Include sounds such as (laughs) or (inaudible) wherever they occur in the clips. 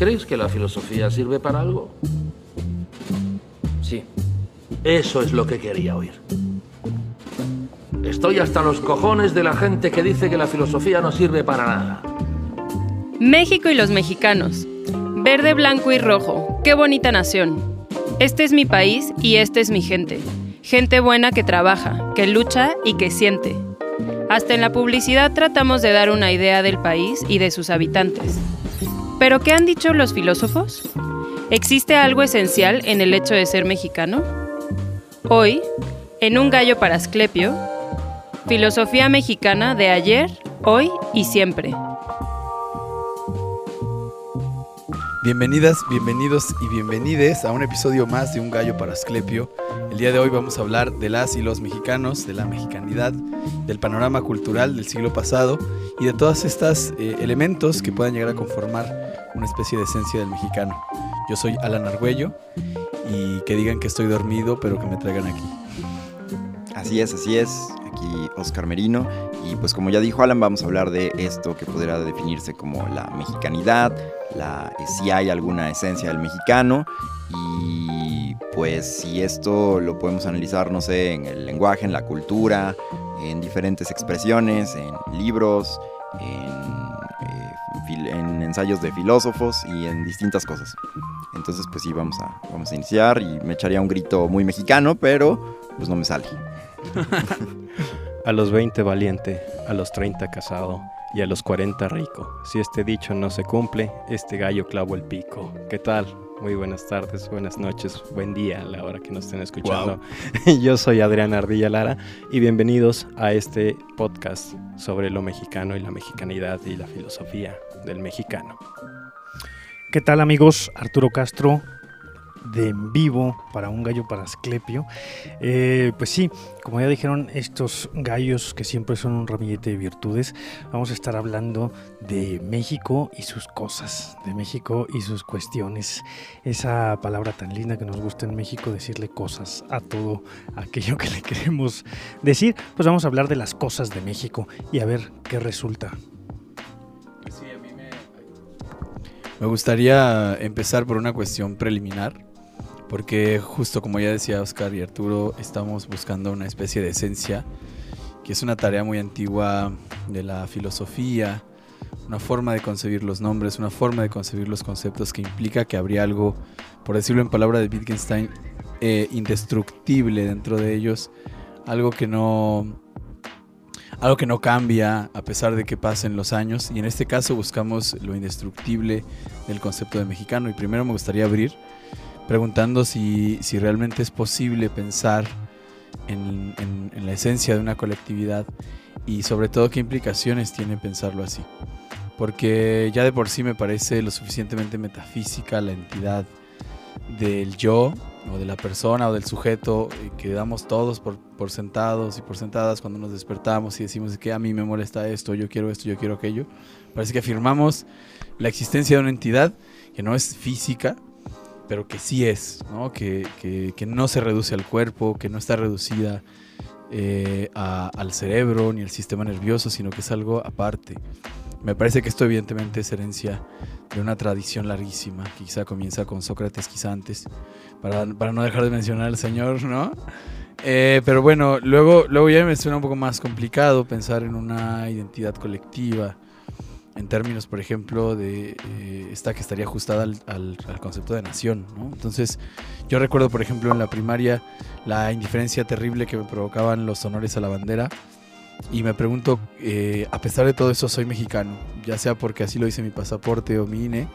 ¿Crees que la filosofía sirve para algo? Sí. Eso es lo que quería oír. Estoy hasta los cojones de la gente que dice que la filosofía no sirve para nada. México y los mexicanos. Verde, blanco y rojo. Qué bonita nación. Este es mi país y esta es mi gente. Gente buena que trabaja, que lucha y que siente. Hasta en la publicidad tratamos de dar una idea del país y de sus habitantes. ¿Pero qué han dicho los filósofos? ¿Existe algo esencial en el hecho de ser mexicano? Hoy, en Un gallo para Asclepio, filosofía mexicana de ayer, hoy y siempre. Bienvenidas, bienvenidos y bienvenides a un episodio más de Un Gallo para Asclepio. El día de hoy vamos a hablar de las y los mexicanos, de la mexicanidad, del panorama cultural del siglo pasado y de todos estos eh, elementos que puedan llegar a conformar una especie de esencia del mexicano. Yo soy Alan Argüello y que digan que estoy dormido, pero que me traigan aquí. Así es, así es. Aquí Oscar Merino. Y pues como ya dijo Alan, vamos a hablar de esto que pudiera definirse como la mexicanidad, la, eh, si hay alguna esencia del mexicano. Y pues si esto lo podemos analizar, no sé, en el lenguaje, en la cultura, en diferentes expresiones, en libros, en, eh, en ensayos de filósofos y en distintas cosas. Entonces pues sí, vamos a, vamos a iniciar y me echaría un grito muy mexicano, pero pues no me sale. (laughs) (laughs) A los 20 valiente, a los 30 casado y a los 40 rico. Si este dicho no se cumple, este gallo clavo el pico. ¿Qué tal? Muy buenas tardes, buenas noches, buen día a la hora que nos estén escuchando. (laughs) Yo soy Adrián Ardilla Lara y bienvenidos a este podcast sobre lo mexicano y la mexicanidad y la filosofía del mexicano. ¿Qué tal amigos? Arturo Castro de en vivo para un gallo para Asclepio. Eh, pues sí, como ya dijeron estos gallos que siempre son un ramillete de virtudes, vamos a estar hablando de México y sus cosas, de México y sus cuestiones. Esa palabra tan linda que nos gusta en México, decirle cosas a todo aquello que le queremos decir, pues vamos a hablar de las cosas de México y a ver qué resulta. Me gustaría empezar por una cuestión preliminar, porque justo como ya decía Oscar y Arturo, estamos buscando una especie de esencia, que es una tarea muy antigua de la filosofía, una forma de concebir los nombres, una forma de concebir los conceptos que implica que habría algo, por decirlo en palabra de Wittgenstein, eh, indestructible dentro de ellos, algo que no algo que no cambia a pesar de que pasen los años. Y en este caso buscamos lo indestructible del concepto de mexicano. Y primero me gustaría abrir preguntando si, si realmente es posible pensar en, en- en la esencia de una colectividad y sobre todo qué implicaciones tiene pensarlo así. Porque ya de por sí me parece lo suficientemente metafísica la entidad del yo o de la persona o del sujeto que damos todos por, por sentados y por sentadas cuando nos despertamos y decimos que a mí me molesta esto, yo quiero esto, yo quiero aquello. Parece que afirmamos la existencia de una entidad que no es física, pero que sí es, ¿no? Que, que- no se reduce al cuerpo, que no está reducida eh, al cerebro ni al sistema nervioso, sino que es algo aparte. Me parece que esto evidentemente es herencia de una tradición larguísima, que quizá comienza con Sócrates, quizá antes, para, para no dejar de mencionar al Señor, ¿no? Eh, pero bueno, luego, luego ya me suena un poco más complicado pensar en una identidad colectiva, en términos, por ejemplo, de eh, esta que estaría ajustada al, al- al concepto de nación, ¿no? Entonces, yo recuerdo, por ejemplo, en la primaria, la indiferencia terrible que me provocaban los honores a la bandera. Y me pregunto, eh, a pesar de todo eso, soy mexicano, ya sea porque así lo dice mi pasaporte o mi INE,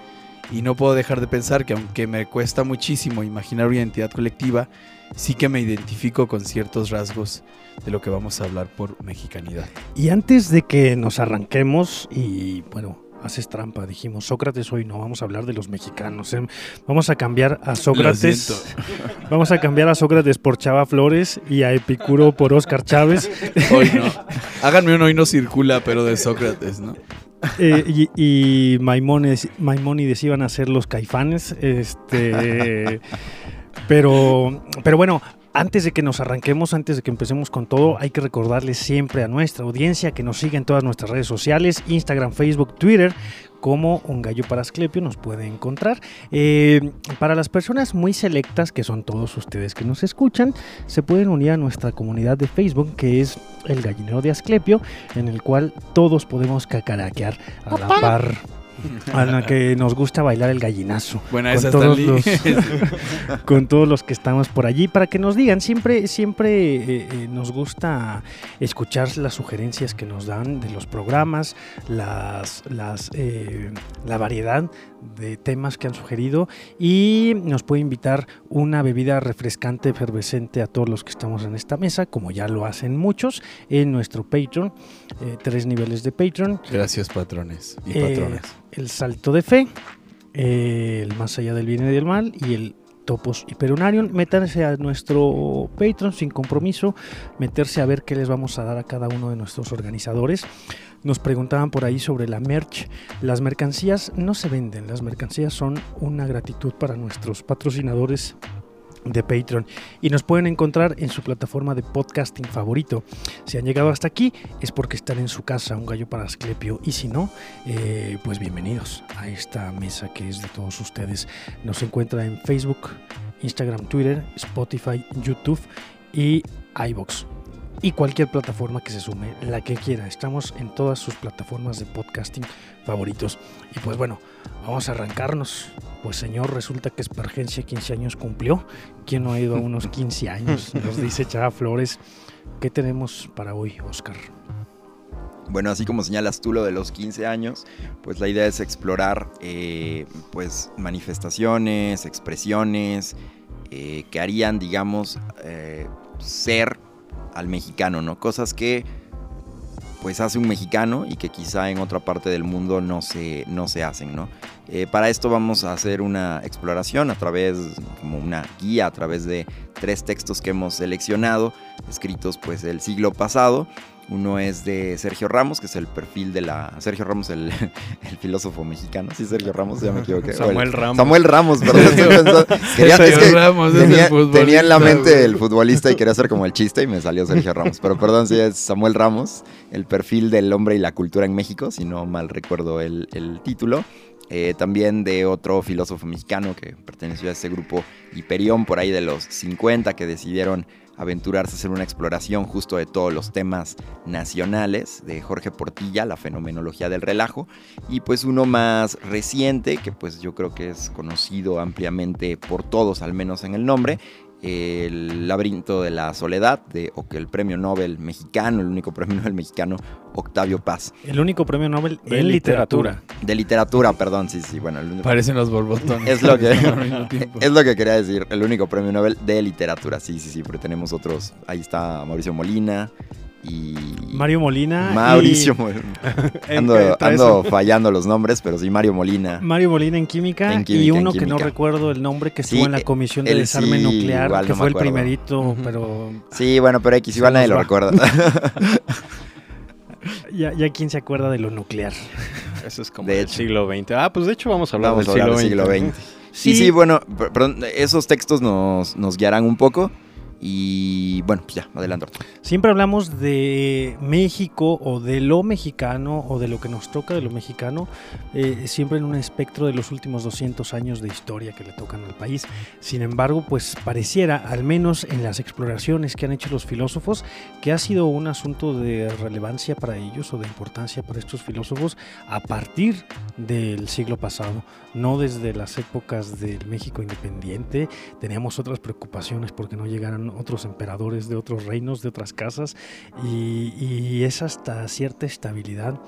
y no puedo dejar de pensar que aunque me cuesta muchísimo imaginar una identidad colectiva, sí que me identifico con ciertos rasgos de lo que vamos a hablar por mexicanidad. Y antes de que nos arranquemos y bueno, haces trampa, dijimos Sócrates hoy no vamos a hablar de los mexicanos, ¿eh? vamos a cambiar a Sócrates, (laughs) vamos a cambiar a Sócrates por Chava Flores y a Epicuro por Oscar Chávez Hoy no. Háganme un hoy no circula, pero de Sócrates, ¿no? Eh, y, y Maimónides, Maimónides iban a ser los caifanes, este, pero, pero bueno. antes de que nos arranquemos, antes de que empecemos con todo, hay que recordarles siempre a nuestra audiencia que nos siga en todas nuestras redes sociales, Instagram, Facebook, Twitter, como un gallo para Asclepio nos puede encontrar. Eh, para las personas muy selectas, que son todos ustedes que nos escuchan, se pueden unir a nuestra comunidad de Facebook, que es el gallinero de Asclepio, en el cual todos podemos cacaraquear a la par a la que nos gusta bailar el gallinazo. Buena con esa, todos los- (laughs) (laughs) con todos los que estamos por allí para que nos digan siempre siempre eh, eh, nos gusta escuchar las sugerencias que nos dan de los programas las las eh, la variedad de temas que han sugerido y nos puede invitar una bebida refrescante efervescente a todos los que estamos en esta mesa como ya lo hacen muchos en nuestro Patreon eh, tres niveles de Patreon Gracias, patrones y eh, patrones. el salto de fe, eh, el más allá del bien y del mal y el Topos Hiperunarium. Métanse a nuestro Patreon sin compromiso, meterse a ver qué les vamos a dar a cada uno de nuestros organizadores. Nos preguntaban por ahí sobre la merch. Las mercancías no se venden, las mercancías son una gratitud para nuestros patrocinadores de Patreon y nos pueden encontrar en su plataforma de podcasting favorito. Si han llegado hasta aquí es porque están en su casa, un gallo para Asclepio, y si no, eh, pues bienvenidos a esta mesa que es de todos ustedes. Nos encuentra en Facebook, Instagram, Twitter, Spotify, YouTube y iBox. Y cualquier plataforma que se sume, la que quiera. Estamos en todas sus plataformas de podcasting favoritos. Y pues bueno, vamos a arrancarnos. Pues señor, resulta que Espergencia 15 años cumplió. ¿Quién no ha ido a unos 15 (laughs) años? Nos dice Chava Flores. ¿Qué tenemos para hoy, Oscar? Bueno, así como señalas tú lo de los 15 años, pues la idea es explorar eh, pues manifestaciones, expresiones eh, que harían, digamos, eh, ser al mexicano, ¿no? Cosas que pues hace un mexicano y que quizá en otra parte del mundo no se, no se hacen, ¿no? Eh, para esto vamos a hacer una exploración a través, como una guía, a través de tres textos que hemos seleccionado, escritos pues del siglo pasado. Uno es de Sergio Ramos, que es el perfil de la... Sergio Ramos, el, (laughs) el filósofo mexicano. Sí, Sergio Ramos, ya me equivoqué. (laughs) Samuel Ramos. Samuel Ramos, perdón. (laughs) quería- es que Ramos es el tenía, tenía en la mente güey. el futbolista y quería hacer como el chiste y me salió Sergio Ramos. Pero perdón, sí es Samuel Ramos, el perfil del hombre y la cultura en México, si no mal recuerdo el, el título. Eh, también de otro filósofo mexicano que perteneció a ese grupo Hiperión por ahí de los 50 que decidieron aventurarse a hacer una exploración justo de todos los temas nacionales de Jorge Portilla, la fenomenología del relajo, y pues uno más reciente que pues yo creo que es conocido ampliamente por todos, al menos en el nombre, el laberinto de la soledad, de, o que el premio Nobel mexicano, el único premio Nobel mexicano, Octavio Paz. El único premio Nobel De en literatura. literatura. De literatura, perdón, sí, sí, bueno, el único- Parecen los borbotones. es lo que (laughs) (laughs) es lo que quería decir, el único premio Nobel de literatura, sí, sí, sí, porque tenemos otros, ahí está Mauricio Molina y Mario Molina. y- Mauricio Molina. (laughs) (laughs) Ando, fallando los nombres, pero sí, Mario Molina. Mario Molina en química, En y uno que no recuerdo el nombre que estuvo Sí, en la comisión de él desarme sí, nuclear, igual que no fue el primerito, pero Sí, bueno, pero X, igual nadie lo recuerda. (laughs) ya, ya quién se acuerda de lo nuclear. Eso es como De del hecho. siglo XX. Ah, pues de hecho vamos a hablar Vamos a del hablar siglo, del siglo XX. XX. Sí, sí, bueno, per- perdón, esos textos nos, nos guiarán un poco. Y bueno, pues ya, adelante. Siempre hablamos de México o de lo mexicano o de lo que nos toca de lo mexicano, eh, siempre en un espectro de los últimos 200 años de historia que le tocan al país. Sin embargo, pues pareciera, al menos en las exploraciones que han hecho los filósofos, que ha sido un asunto de relevancia para ellos o de importancia para estos filósofos a partir del siglo pasado, no desde las épocas del México independiente. Teníamos otras preocupaciones porque no llegaran otros emperadores de otros reinos, de otras casas, y, es hasta cierta estabilidad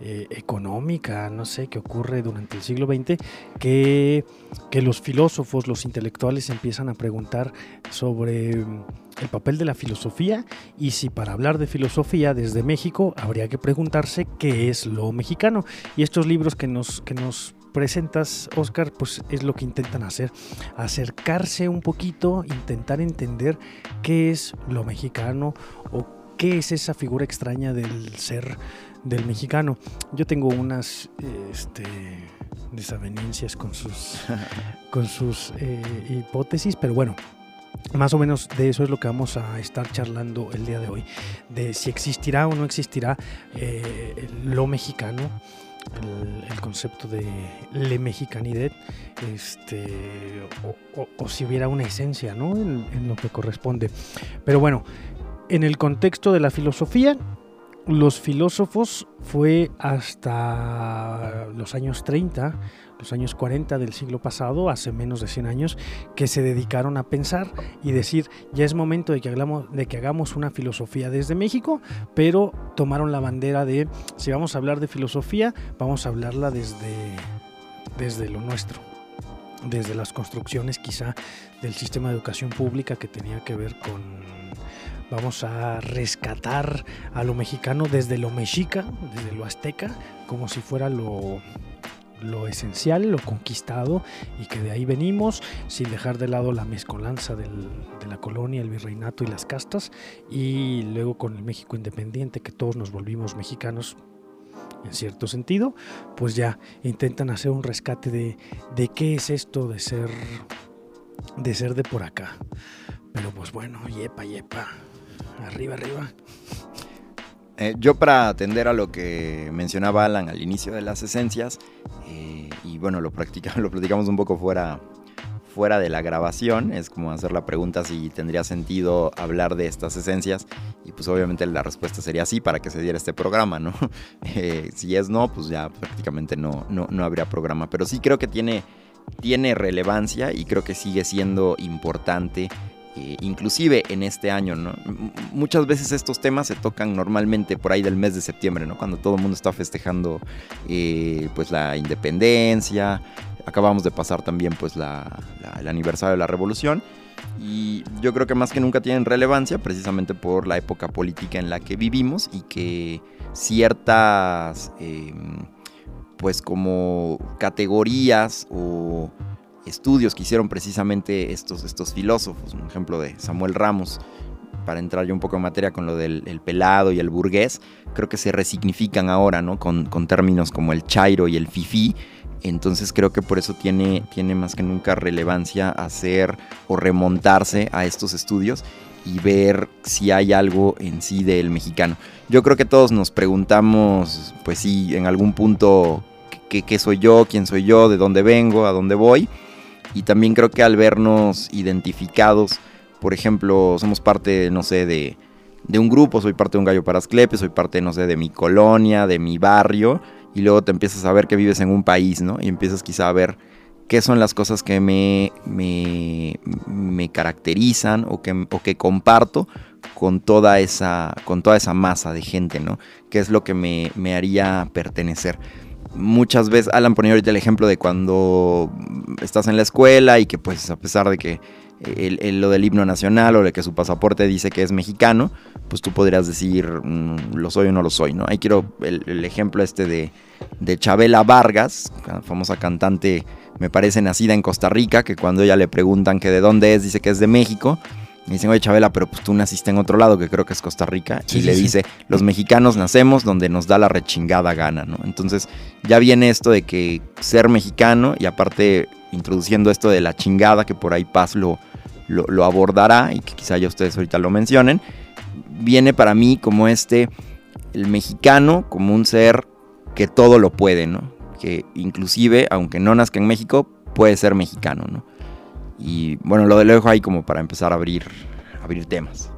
eh, económica, no sé, que ocurre durante el siglo XX, que, que los filósofos, los intelectuales empiezan a preguntar sobre mm, el papel de la filosofía y si para hablar de filosofía desde México habría que preguntarse qué es lo mexicano. Y estos libros que nos, que nos presentas, Oscar, pues es lo que intentan hacer, acercarse un poquito, intentar entender qué es lo mexicano o qué es esa figura extraña del ser del mexicano. Yo tengo unas este, desavenencias con sus, (laughs) con sus eh, hipótesis, pero bueno, más o menos de eso es lo que vamos a estar charlando el día de hoy, de si existirá o no existirá eh, lo mexicano, el, concepto de le mexicanidad, este, o, si hubiera una esencia ¿no? en lo que corresponde. Pero bueno, en el contexto de la filosofía, los filósofos fue hasta los años 30, los años 40 del siglo pasado, hace menos de 100 años, que se dedicaron a pensar y decir, ya es momento de que hagamos, de que hagamos una filosofía desde México, pero tomaron la bandera de, si vamos a hablar de filosofía, vamos a hablarla desde, desde lo nuestro, desde las construcciones quizá del sistema de educación pública que tenía que ver con... Vamos a rescatar a lo mexicano desde lo mexica, desde lo azteca, como si fuera lo, lo esencial, lo conquistado y que de ahí venimos, sin dejar de lado la mezcolanza de la colonia, el virreinato y las castas, y luego con el México independiente, que todos nos volvimos mexicanos en cierto sentido, pues ya intentan hacer un rescate de, de qué es esto de ser, de ser de por acá. Pero pues bueno, yepa, yepa, arriba, arriba. Eh, yo para atender a lo que mencionaba Alan al inicio de las esencias, eh, y bueno, lo, practica- (laughs) lo platicamos un poco fuera, fuera de la grabación, es como hacer la pregunta si tendría sentido hablar de estas esencias, y pues obviamente la respuesta sería sí para que se diera este programa, ¿no? (laughs) Eh, si es no, pues ya prácticamente no, no, no habría programa, pero sí creo que tiene, tiene relevancia y creo que sigue siendo importante eh, inclusive en este año, Muchas veces estos temas se tocan normalmente por ahí del mes de septiembre, ¿no? Cuando todo el mundo está festejando eh, pues la independencia, acabamos de pasar también pues la- el aniversario de la revolución y yo creo que más que nunca tienen relevancia precisamente por la época política en la que vivimos y que ciertas eh, pues como categorías o estudios que hicieron precisamente estos, estos filósofos, un ejemplo de Samuel Ramos, para entrar yo un poco en materia con lo del el pelado y el burgués, creo que se resignifican ahora, ¿no? Con, con términos como el chairo y el fifí, entonces creo que por eso tiene, tiene más que nunca relevancia hacer o remontarse a estos estudios y ver si hay algo en sí del mexicano. Yo creo que todos nos preguntamos, pues sí, en algún punto, ¿qué, qué soy yo? ¿Quién soy yo? ¿De dónde vengo? ¿A dónde voy? Y también creo que al vernos identificados, por ejemplo, somos parte, no sé, de, de un grupo, soy parte de un gallo para Asclepios, soy parte, no sé, de mi colonia, de mi barrio, y luego te empiezas a ver que vives en un país, ¿no? Y empiezas quizá a ver qué son las cosas que me, me, me caracterizan o que, o que comparto con toda, esa, con toda esa masa de gente, ¿no? ¿Qué es lo que me, me haría pertenecer? Muchas veces, Alan ponía ahorita el ejemplo de cuando estás en la escuela y que pues a pesar de que el- lo del himno nacional o de que su pasaporte dice que es mexicano, pues tú podrías decir mm, lo soy o no lo soy, ¿no? Ahí quiero el, el ejemplo este de, de Chabela Vargas, famosa cantante, me parece nacida en Costa Rica, que cuando ella le preguntan que de dónde es, dice que es de México. Me dicen, oye Chabela, pero pues tú naciste en otro lado, que creo que es Costa Rica. Sí, y sí, le sí. dice, los mexicanos nacemos donde nos da la rechingada gana, ¿no? Entonces ya viene esto de que ser mexicano y aparte introduciendo esto de la chingada, que por ahí Paz lo, lo, lo abordará y que quizá ya ustedes ahorita lo mencionen, viene para mí como este, el mexicano como un ser que todo lo puede, ¿no? Que inclusive, aunque no nazca en México, puede ser mexicano, ¿no? Y bueno, lo dejo ahí como para empezar a abrir, abrir temas.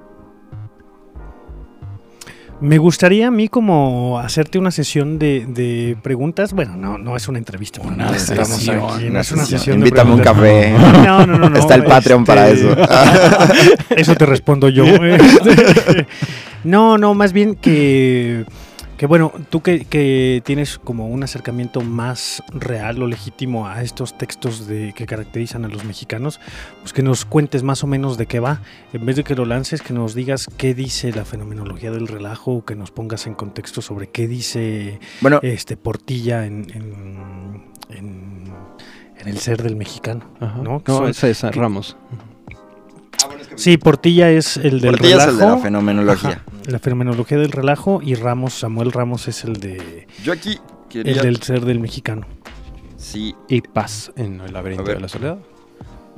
Me gustaría a mí como hacerte una sesión de, de preguntas. Bueno, no, no es una entrevista por Una nada. Estamos sesión, aquí, no es una sesión. de Invítame un café. No, no, no, no. Está el Patreon para eso. (laughs) Eso te respondo yo. (laughs) Este, No, no, más bien que, que bueno, tú que, que tienes como un acercamiento más real o legítimo a estos textos de, que caracterizan a los mexicanos, pues que nos cuentes más o menos de qué va. En vez de que lo lances, que nos digas qué dice la fenomenología del relajo, o que nos pongas en contexto sobre qué dice Bueno, este Portilla en, en, en- en el ser del mexicano. Ajá. ¿no? No, son- ese es que- Ramos. Sí, Portilla es el del Portilla es relajo. el de la fenomenología. La fenomenología del relajo y Ramos, Samuel Ramos es el de Yo aquí el quería... del ser del mexicano. Sí, Y Paz en el laberinto de la soledad.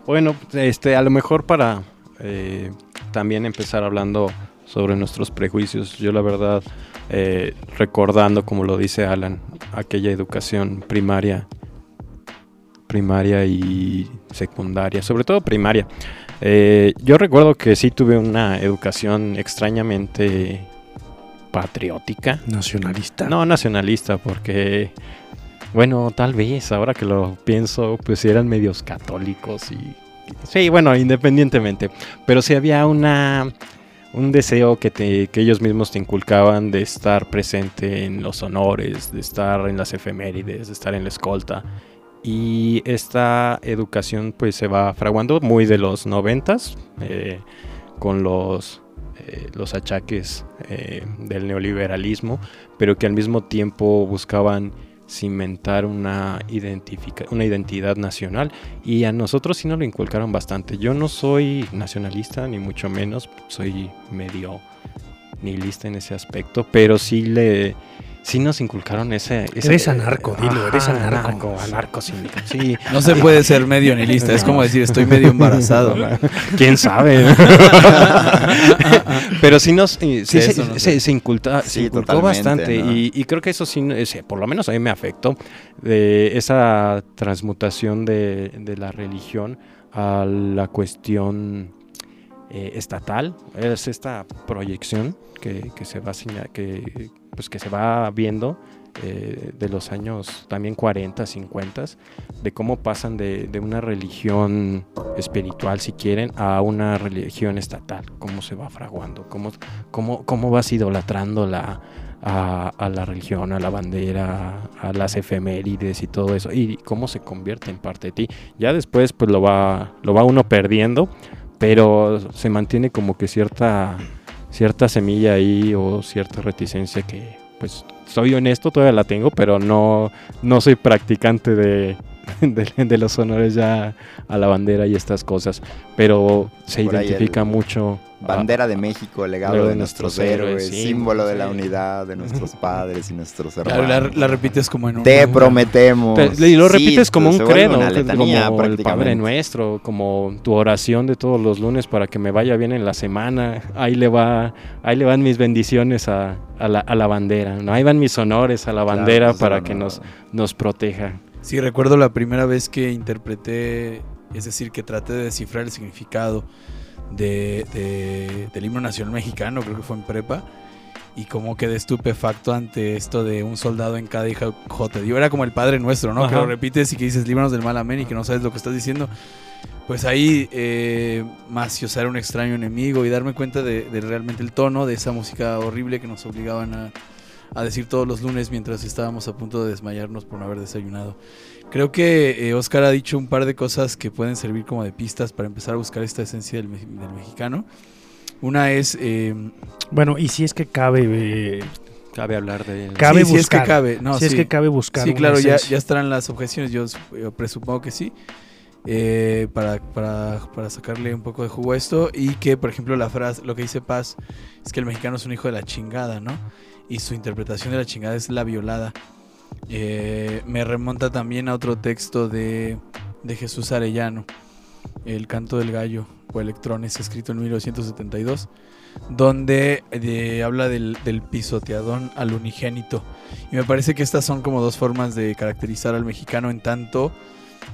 Bueno, este, a lo mejor para eh, también empezar hablando sobre nuestros prejuicios. Yo la verdad, eh, recordando, como lo dice Alan, aquella educación primaria, primaria y secundaria, sobre todo primaria. Eh, yo recuerdo que sí tuve una educación extrañamente patriótica. Nacionalista. No, nacionalista, porque, bueno, tal vez, ahora que lo pienso, pues eran medios católicos y... Sí, bueno, independientemente. Pero sí había una un deseo que, te, que ellos mismos te inculcaban de estar presente en los honores, de estar en las efemérides, de estar en la escolta. Y esta educación pues se va fraguando muy de los noventas, eh, con los, eh, los achaques eh, del neoliberalismo, pero que al mismo tiempo buscaban cimentar una, una identidad nacional y a nosotros sí nos lo inculcaron bastante. Yo no soy nacionalista ni mucho menos, soy medio nihilista en ese aspecto, pero sí le sí nos inculcaron ese... ese eres anarco, dilo, eres Ajá, anarco. anarco, anarco síndico, sí. No se puede ser medio nihilista, es como decir estoy medio embarazado. (laughs) ¿Quién sabe? (laughs) Pero sí nos eh, sí se, no se- sé. se inculta- se Sí, inculcó bastante ¿no? y, y creo que eso sí, ese, por lo menos a mí me afectó, de esa transmutación de, de la religión a la cuestión eh, estatal, es esta proyección que, que se va seña- que, pues que se va viendo eh, de los años también 40, 50, de cómo pasan de, de una religión espiritual, si quieren, a una religión estatal, cómo se va fraguando, cómo, cómo, cómo vas idolatrando la, a, a la religión, a la bandera, a las efemérides y todo eso, y cómo se convierte en parte de ti. Ya después pues lo va, lo va uno perdiendo, pero se mantiene como que cierta, cierta semilla ahí o cierta reticencia que pues soy honesto, todavía la tengo, pero no, no soy practicante de, (laughs) de, de los honores ya a la bandera y estas cosas, pero se Por identifica el- mucho. a- Bandera de México, legado Luego de de nuestros, nuestros héroes, héroes, sí, símbolo de la unidad de nuestros (laughs) padres y nuestros Claro, hermanos. la, la repites como en un... Te prometemos. Pero- y lo Sí, repites como un credo, letanía, como el Padre. Nuestro, como tu oración de todos los lunes para que me vaya bien en la semana. Ahí le va, ahí le van mis bendiciones a, a la, a la bandera, ¿no? Ahí van mis honores a la Claro, bandera pues, para que nos, nos proteja. Sí, recuerdo la primera vez que interpreté, es decir, que traté de descifrar el significado de, de- del himno nacional mexicano, creo que fue en prepa, y como quedé estupefacto ante esto de un soldado en cada hija J. Digo, era como el Padre Nuestro, ¿no? Que Ajá. lo repites y que dices, líbranos del mal, amén, y que no sabes lo que estás diciendo. Pues ahí, eh, maciosar un extraño enemigo y darme cuenta de, de realmente el tono de esa música horrible que nos obligaban a, a decir todos los lunes mientras estábamos a punto de desmayarnos por no haber desayunado. Creo que eh, Oscar ha dicho un par de cosas que pueden servir como de pistas para empezar a buscar esta esencia del, me- del mexicano. Una es... eh, Bueno, y si es que cabe, eh, Cabe hablar de. Cabe sí, si es que buscar. cabe. No, si es sí. que cabe buscar. Sí, claro, ya, ya estarán las objeciones, yo, yo presupongo que sí. eh, para, para, para sacarle un poco de jugo a esto. Y que, por ejemplo, la frase, lo que dice Paz, es que el mexicano es un hijo de la chingada, ¿no? Y su interpretación de la chingada es la violada. Eh, me remonta también a otro texto de, de Jesús Arellano, El canto del gallo o electrones, escrito en 1972, donde eh, habla del, del pisoteadón al unigénito. Y me parece que estas son como dos formas de caracterizar al mexicano en tanto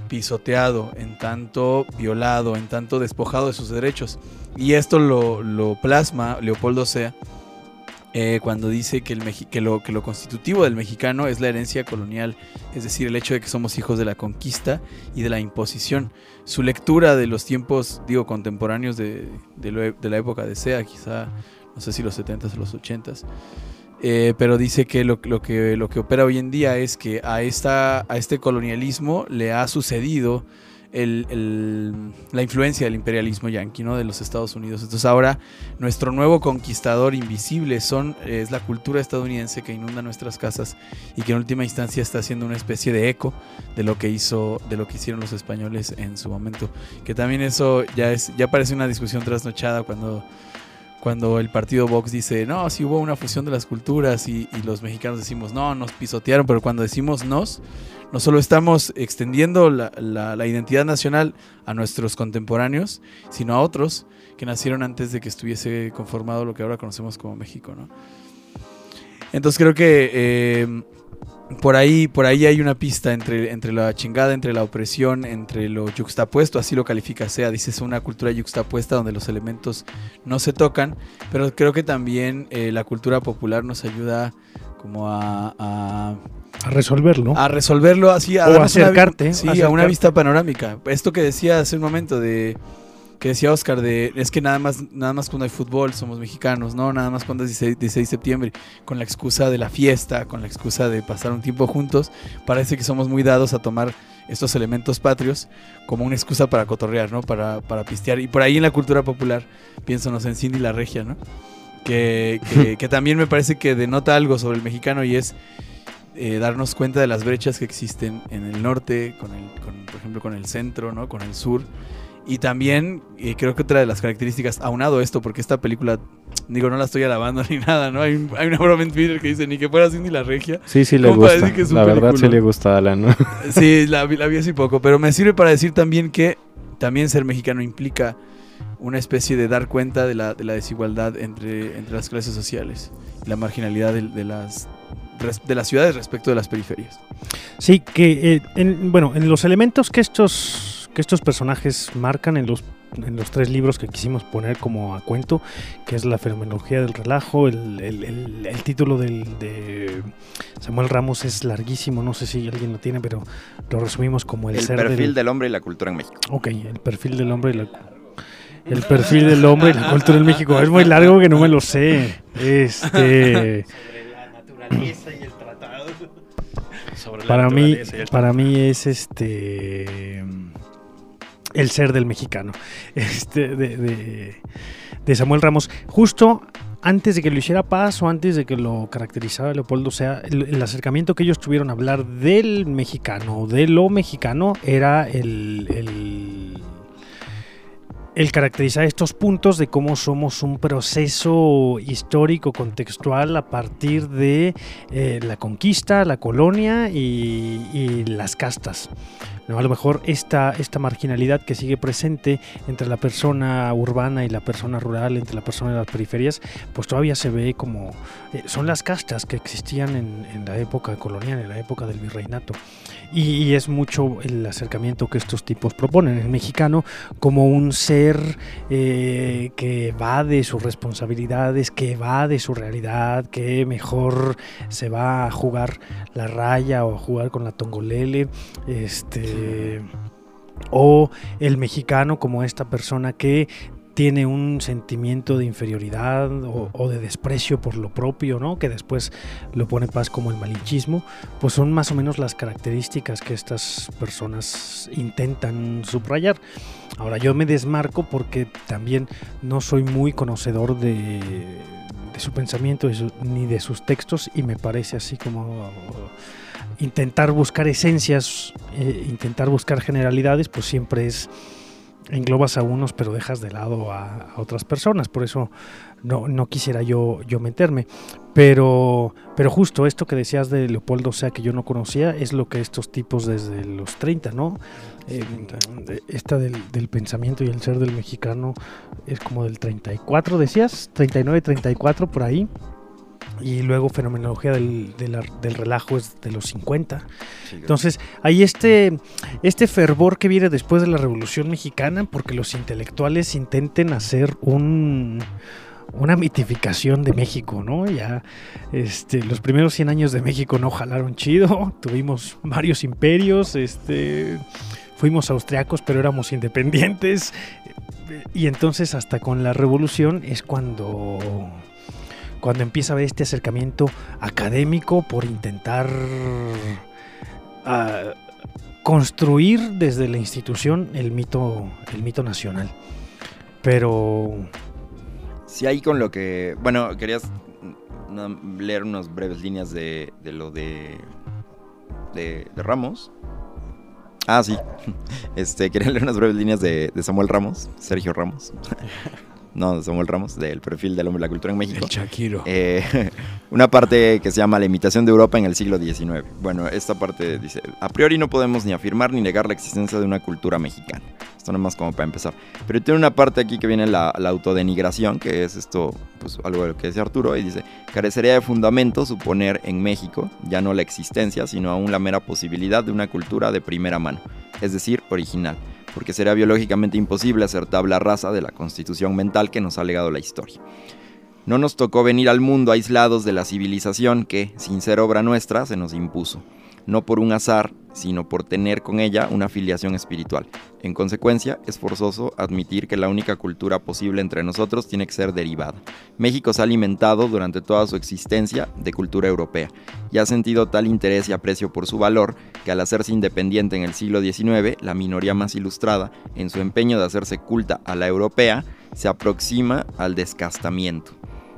pisoteado, en tanto violado, en tanto despojado de sus derechos. Y esto lo, lo plasma Leopoldo Sea eh, cuando dice que, el que, lo, que lo constitutivo del mexicano es la herencia colonial, es decir, el hecho de que somos hijos de la conquista y de la imposición. Su lectura de los tiempos, digo, contemporáneos de, de lo- de la época de Sea, quizá, no sé si los 70s o los 80s, eh, pero dice que lo, lo que lo que opera hoy en día es que a, esta, a este colonialismo le ha sucedido el- la influencia del imperialismo yanqui, ¿no? de los Estados Unidos. Entonces ahora nuestro nuevo conquistador invisible son, es la cultura estadounidense que inunda nuestras casas y que en última instancia está haciendo una especie de eco de lo que hizo, de lo que hicieron los españoles en su momento. Que también eso ya es, ya parece una discusión trasnochada cuando cuando el partido Vox dice, no, si hubo una fusión de las culturas y, los mexicanos decimos, no, nos pisotearon, pero cuando decimos nos, no solo estamos extendiendo la identidad nacional a nuestros contemporáneos, sino a otros que nacieron antes de que estuviese conformado lo que ahora conocemos como México, ¿no? Entonces creo que eh, por ahí, por ahí hay una pista entre, entre la chingada, entre la opresión, entre lo yuxtapuesto, así lo califica SEA, dice es una cultura yuxtapuesta donde los elementos no se tocan, pero creo que también eh, la cultura popular nos ayuda como a, a- A resolverlo. a resolverlo así, a O darnos una acercarte, sí, a acercarte. una vista panorámica. Esto que decía hace un momento de que decía Oscar de es que nada más nada más cuando hay fútbol somos mexicanos, no, nada más cuando es 16, 16 de septiembre con la excusa de la fiesta, con la excusa de pasar un tiempo juntos, parece que somos muy dados a tomar estos elementos patrios como una excusa para cotorrear, ¿no? Para, para pistear. Y por ahí en la cultura popular, pienso, no sé, en Cindy la Regia, ¿no? Que, que- (laughs) que también me parece que denota algo sobre el mexicano y es eh, darnos cuenta de las brechas que existen en el norte, con el, con, por ejemplo, con el centro, ¿no? Con el sur. Y también eh, creo que otra de las características, aunado esto, porque esta película, digo, no la estoy alabando (laughs) ni nada, ¿no? Hay, un- hay una broma en Twitter que dice, ni que fuera Cindy la Regia. Sí, sí le ¿Cómo para gusta. decir que es un La verdad sí le gusta a Alan, ¿no? (laughs) Sí, la, vi- la vi hace poco, pero me sirve para decir también que también ser mexicano implica una especie de dar cuenta de la, de la desigualdad entre, entre las clases sociales y la marginalidad de, de las, de las ciudades respecto de las periferias. Sí, que eh, en, bueno, en los elementos que estos que estos personajes marcan en los en los tres libros que quisimos poner como a cuento, que es la fenomenología del relajo, el, el- el- el título del, de Samuel Ramos es larguísimo, no sé si alguien lo tiene, pero lo resumimos como el, El ser perfil del, del hombre y la cultura en México. Ok, el perfil del hombre y la el perfil del hombre y la cultura en México. Es muy largo que no me lo sé. Este para mí para mí es este el ser del mexicano (laughs) este de, de- Samuel Ramos. Justo antes de que lo hiciera Paz o antes de que lo caracterizara Leopoldo o sea el, acercamiento que ellos tuvieron a hablar del mexicano de lo mexicano era el el caracterizar estos puntos de cómo somos un proceso histórico contextual a partir de eh, la conquista, la colonia y, las castas. ¿no? A lo mejor esta, esta marginalidad que sigue presente entre la persona urbana y la persona rural, entre la persona de las periferias, pues todavía se ve como... eh, son las castas que existían en la época colonial, en la época del virreinato. Y, es mucho el acercamiento que estos tipos proponen. El mexicano como un ser eh, que va de sus responsabilidades, que va de su realidad, que mejor se va a jugar la raya o a jugar con la tongolele, este o el mexicano como esta persona que tiene un sentimiento de inferioridad o, o de desprecio por lo propio, ¿no? Que después lo pone Paz como el malinchismo, pues son más o menos las características que estas personas intentan subrayar. Ahora yo me desmarco porque también no soy muy conocedor de, de su pensamiento ni de sus textos y me parece así como intentar buscar esencias, eh, intentar buscar generalidades, pues siempre es englobas a unos pero dejas de lado a, a otras personas, por eso no, no quisiera yo, yo meterme. Pero, pero justo esto que decías de Leopoldo, o sea, que yo no conocía, es lo que estos tipos desde los 30, ¿no? Eh, esta del, del pensamiento y el ser del mexicano es como del 34, decías, 39, 34 por ahí. Y luego fenomenología del, del relajo es de los 50. Entonces, hay este, este fervor que viene después de la Revolución Mexicana porque los intelectuales intenten hacer un, una mitificación de México, ¿no? Ya este, los primeros 100 años de México no jalaron chido, (laughs) tuvimos varios imperios, este, fuimos austriacos pero éramos independientes y entonces hasta con la Revolución es cuando cuando empieza a haber este acercamiento académico por intentar ah, construir desde la institución el mito, el mito nacional. Pero Sí, ahí con lo que. Bueno, querías mm, leer unas breves líneas de, de lo de, de. de Ramos. Ah, sí. (laughs) Este, quería leer unas breves líneas de, de Samuel Ramos, Sergio Ramos. (laughs) no Samuel Ramos, del perfil del hombre de la cultura en México. El Shakiro. Eh, (laughs) una parte que se llama La imitación de Europa en el siglo XIX. Bueno, esta parte dice, a priori no podemos ni afirmar ni negar la existencia de una cultura mexicana. Esto no es más como para empezar. Pero tiene una parte aquí que viene la, la autodenigración, que es esto, pues algo de lo que decía Arturo, y dice, carecería de fundamento suponer en México ya no la existencia, sino aún la mera posibilidad de una cultura de primera mano, es decir, original porque será biológicamente imposible hacer tabla rasa de la constitución mental que nos ha legado la historia. No nos tocó venir al mundo aislados de la civilización que, sin ser obra nuestra, se nos impuso, no por un azar, sino por tener con ella una filiación espiritual. En consecuencia, es forzoso admitir que la única cultura posible entre nosotros tiene que ser derivada. México se ha alimentado durante toda su existencia de cultura europea y ha sentido tal interés y aprecio por su valor que al hacerse independiente en el siglo XIX, la minoría más ilustrada, en su empeño de hacerse culta a la europea, se aproxima al descastamiento.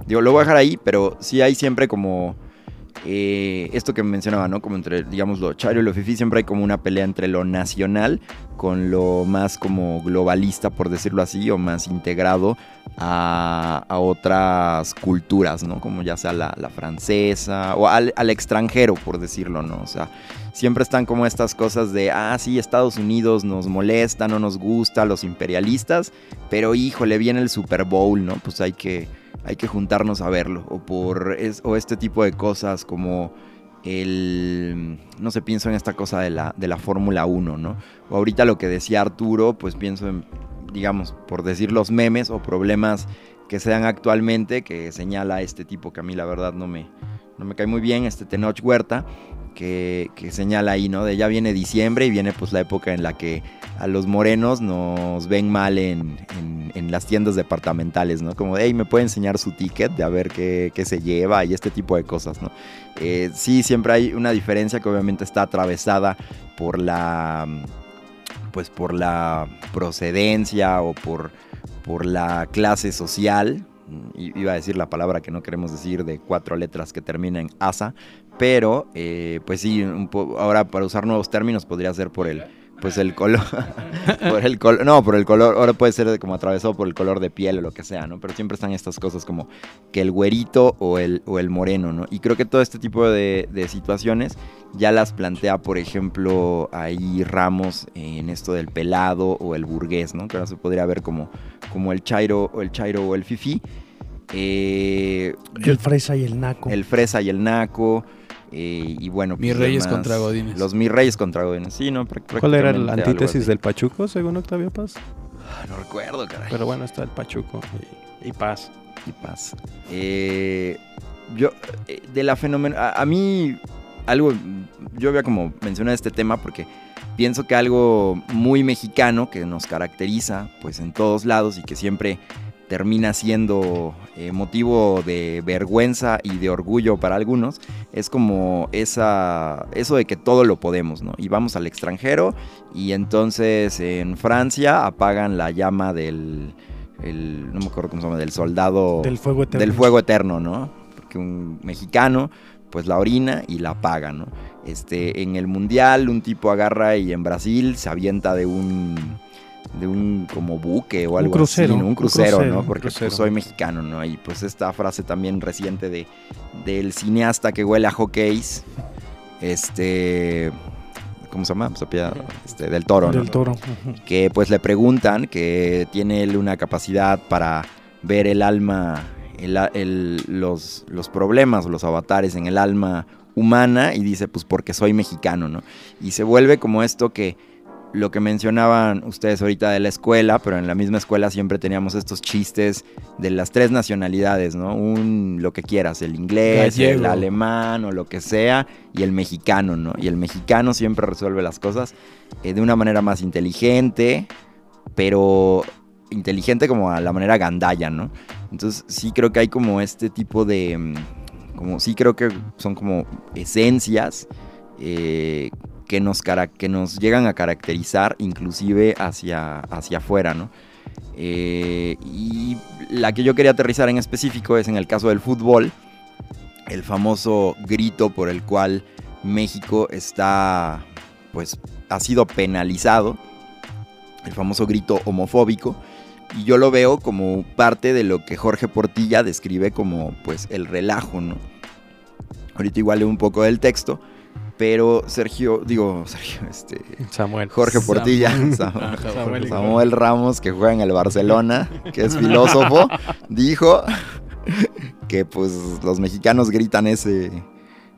Digo, lo voy a dejar ahí, pero sí hay siempre como eh, esto que mencionaba, ¿no? Como entre, digamos, lo chairo y lo fifi, siempre hay como una pelea entre lo nacional con lo más como globalista, por decirlo así, o más integrado a, otras culturas, ¿no? Como ya sea la, la francesa o al, al, extranjero, por decirlo, ¿no? O sea, siempre están como estas cosas de, ah, sí, Estados Unidos nos molesta, no nos gusta, los imperialistas, pero híjole, viene el Super Bowl, ¿no? Pues hay que hay que juntarnos a verlo. O por o este tipo de cosas como el. No sé, pienso en esta cosa de la, de la Fórmula 1, ¿no? O ahorita lo que decía Arturo, pues pienso en, digamos, por decir los memes o problemas que se dan actualmente, que señala este tipo que a mí la verdad no me, no me cae muy bien, este Tenoch Huerta, que, señala ahí, ¿no? De ya viene diciembre y viene pues la época en la que a los morenos nos ven mal en, en, en las tiendas departamentales, ¿no? Como, hey, ¿me puede enseñar su ticket de a ver qué, qué se lleva y este tipo de cosas, ¿no? Eh, sí, siempre hay una diferencia que obviamente está atravesada por la, pues por la procedencia o por, por la clase social, iba a decir la palabra que no queremos decir de cuatro letras que termina en asa, pero eh, pues sí, ahora para usar nuevos términos podría ser por el pues el color (laughs) por el color no por el color ahora puede ser como atravesado por el color de piel o lo que sea no pero siempre están estas cosas como que el güerito o el, o el moreno no y creo que todo este tipo de, de situaciones ya las plantea por ejemplo ahí Ramos en esto del pelado o el burgués no que ahora se podría ver como como el chairo o el chairo o el fifi. Eh, el fresa y el naco. El fresa y el naco eh, y bueno, mis pues, reyes demás, contra Godines. Los mis reyes contra Godines. Sí, ¿no? ¿Cuál era la antítesis del Pachuco, según Octavio Paz? Ah, no recuerdo, caray. Pero bueno, está el Pachuco y, y Paz. Y Paz. Eh, yo, eh, de la fenómeno. A, a, mí, algo. Yo había como mencionado este tema porque pienso que algo muy mexicano que nos caracteriza, pues en todos lados y que siempre termina siendo eh, motivo de vergüenza y de orgullo para algunos, es como esa, eso de que todo lo podemos, ¿no? Y vamos al extranjero y entonces en Francia apagan la llama del, el, no me acuerdo cómo se llama, del soldado del fuego eterno, del fuego eterno ¿no? Porque un mexicano pues la orina y la apaga, ¿no? Este, en el mundial un tipo agarra y en Brasil se avienta de un de un como buque o algo un crucero, así, ¿no? un, crucero, un crucero, ¿no? Porque crucero. pues, soy mexicano, ¿no? Y pues esta frase también reciente de del cineasta que huele a hockeys, este ¿cómo se llama? Este, del Toro, del ¿no? Toro. Que pues le preguntan que tiene él una capacidad para ver el alma, el, el, los, los problemas, los avatares en el alma humana y dice pues porque soy mexicano, ¿no? Y se vuelve como esto que lo que mencionaban ustedes ahorita de la escuela, pero en la misma escuela siempre teníamos estos chistes de las tres nacionalidades, ¿no? Un lo que quieras, el inglés, Gallego. el alemán o lo que sea, y el mexicano, ¿no? Y el mexicano siempre resuelve las cosas eh, de una manera más inteligente, pero inteligente como a la manera gandaya, ¿no? Entonces sí creo que hay como este tipo de... como sí creo que son como esencias eh, que nos, que nos llegan a caracterizar inclusive hacia, hacia afuera, ¿no? Eh, y la que yo quería aterrizar en específico es en el caso del fútbol, el famoso grito por el cual México está, pues, ha sido penalizado, el famoso grito homofóbico, Y yo lo veo como parte de lo que Jorge Portilla describe como pues el relajo, ¿no? Ahorita igual leo un poco del texto, pero Sergio, digo, Sergio, este... Samuel. Jorge Portilla, Samuel. Ramos, que juega en el Barcelona, que es filósofo, (laughs) dijo que pues los mexicanos gritan ese,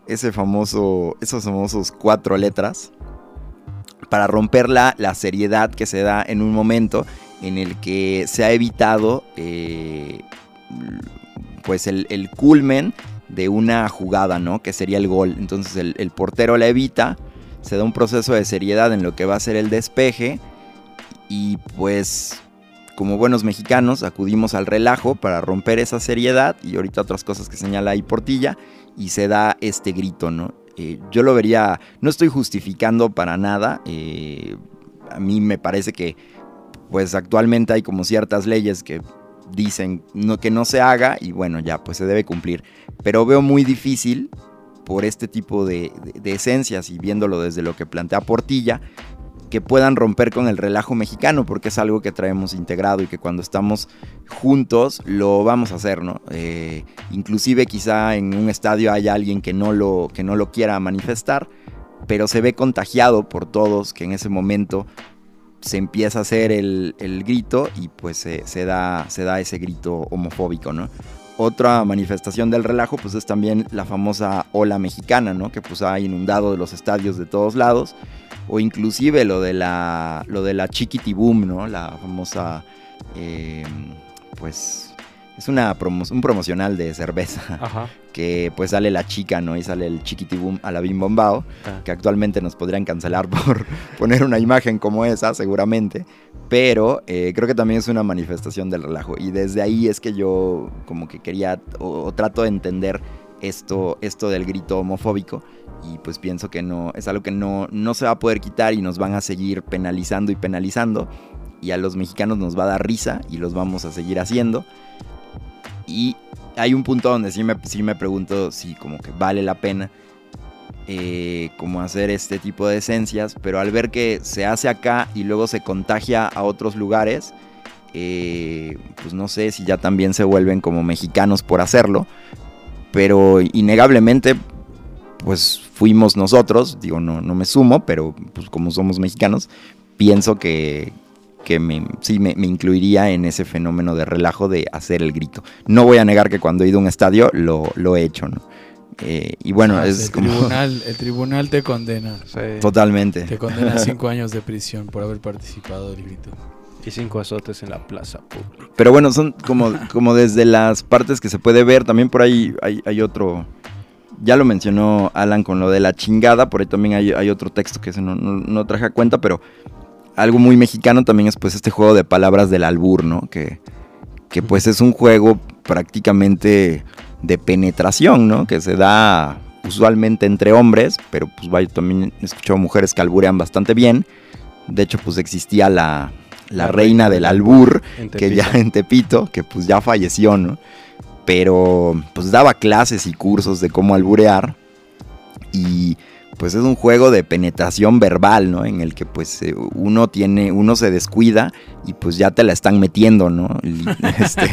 ese famoso, esos famosos cuatro letras para romper la, la seriedad que se da en un momento en el que se ha evitado eh, pues el, el culmen de una jugada, ¿no? Que sería el gol. Entonces el, portero la evita, se da un proceso de seriedad en lo que va a ser el despeje y pues como buenos mexicanos acudimos al relajo para romper esa seriedad y ahorita otras cosas que señala ahí Portilla y se da este grito, ¿no? Eh, yo lo vería, no estoy justificando para nada, eh, a mí me parece que pues actualmente hay como ciertas leyes que dicen que no se haga y bueno, ya pues se debe cumplir, pero veo muy difícil por este tipo de, de- de esencias y viéndolo desde lo que plantea Portilla, que puedan romper con el relajo mexicano, porque es algo que traemos integrado y que cuando estamos juntos lo vamos a hacer, ¿no? Eh, inclusive quizá en un estadio haya alguien que no, lo, que no lo quiera manifestar, pero se ve contagiado por todos que en ese momento se empieza a hacer el, el grito y pues se, da, se da ese grito homofóbico, ¿no? Otra manifestación del relajo pues es también la famosa ola mexicana, ¿no? Que pues ha inundado los estadios de todos lados o inclusive lo de la lo de la chiquitiboom, ¿no? La famosa eh, pues es una promo- un promocional de cerveza Ajá. que pues sale la chica, ¿no? Y sale el chiquitiboom a la bim bombao, Ah. que actualmente nos podrían cancelar (laughs) por poner una imagen como esa, seguramente. Pero eh, creo que también es una manifestación del relajo. Y desde ahí es que yo como que quería o, o trato de entender esto, esto del grito homofóbico. Y pues pienso que no, es algo que no, no se va a poder quitar y nos van a seguir penalizando y penalizando. Y a los mexicanos nos va a dar risa y los vamos a seguir haciendo. Y hay un punto donde sí me, sí me pregunto si como que vale la pena eh, como hacer este tipo de esencias, pero al ver que se hace acá y luego se contagia a otros lugares, eh, pues no sé si ya también se vuelven como mexicanos por hacerlo, pero innegablemente pues fuimos nosotros, digo no, no me sumo, pero pues como somos mexicanos, pienso que, que me, sí me, me incluiría en ese fenómeno de relajo de hacer el grito. No voy a negar que cuando he ido a un estadio lo, lo he hecho, ¿no? Eh, y bueno, Ah, es el como... (laughs) Tribunal, el tribunal te condena. Totalmente. Te condena a (laughs) cinco años de prisión por haber participado del grito. Y cinco azotes en la plaza pública. Pero bueno, son como, (laughs) como desde las partes que se puede ver. También por ahí hay, hay otro. Ya lo mencionó Alan con lo de la chingada. Por ahí también hay, hay otro texto que ese no, no, no traje a cuenta. Pero algo muy mexicano también es pues este juego de palabras del albur, ¿no? Que, que pues es un juego prácticamente de penetración, ¿no? Que se da usualmente entre hombres. Pero pues vaya, también he escuchado mujeres que alburean bastante bien. De hecho, pues existía la, la, La reina reina del albur que ya (laughs) en Tepito, que pues ya falleció, ¿no? Pero pues daba clases y cursos de cómo alburear y pues es un juego de penetración verbal, ¿no? En el que pues eh, uno tiene, uno se descuida y pues ya te la están metiendo, ¿no? (laughs) Este,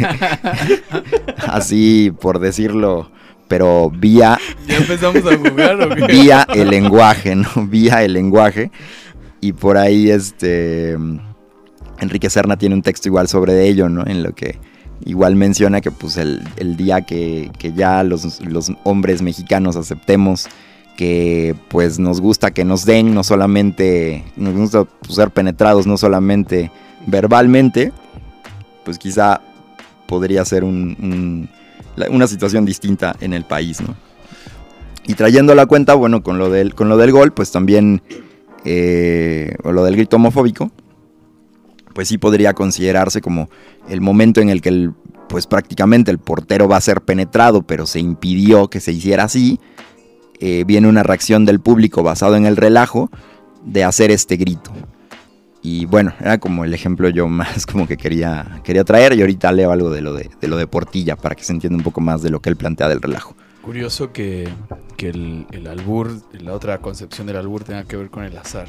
así por decirlo, pero vía ¿Ya empezamos a jugar o qué? vía el lenguaje, ¿no? Vía el lenguaje. Y por ahí, este. Enrique Serna tiene un texto igual sobre ello, ¿no? En lo que igual menciona que, pues, el, el día que, que ya los, los hombres mexicanos aceptemos que, pues, nos gusta que nos den, no solamente. Nos gusta pues, ser penetrados, no solamente verbalmente, pues, quizá podría ser una situación distinta en el país, ¿no? Y trayendo la cuenta, bueno, con lo del, con lo del gol, pues también, eh, o lo del grito homofóbico, pues sí podría considerarse como el momento en el que el, pues prácticamente el portero va a ser penetrado, pero se impidió que se hiciera así. Eh, viene una reacción del público basado en el relajo de hacer este grito. Y bueno, era como el ejemplo yo (laughs) más como que quería, quería traer y ahorita leo algo de lo de, de lo de Portilla para que se entienda un poco más de lo que él plantea del relajo. Curioso que, que el, el albur, la otra concepción del albur tenga que ver con el azar,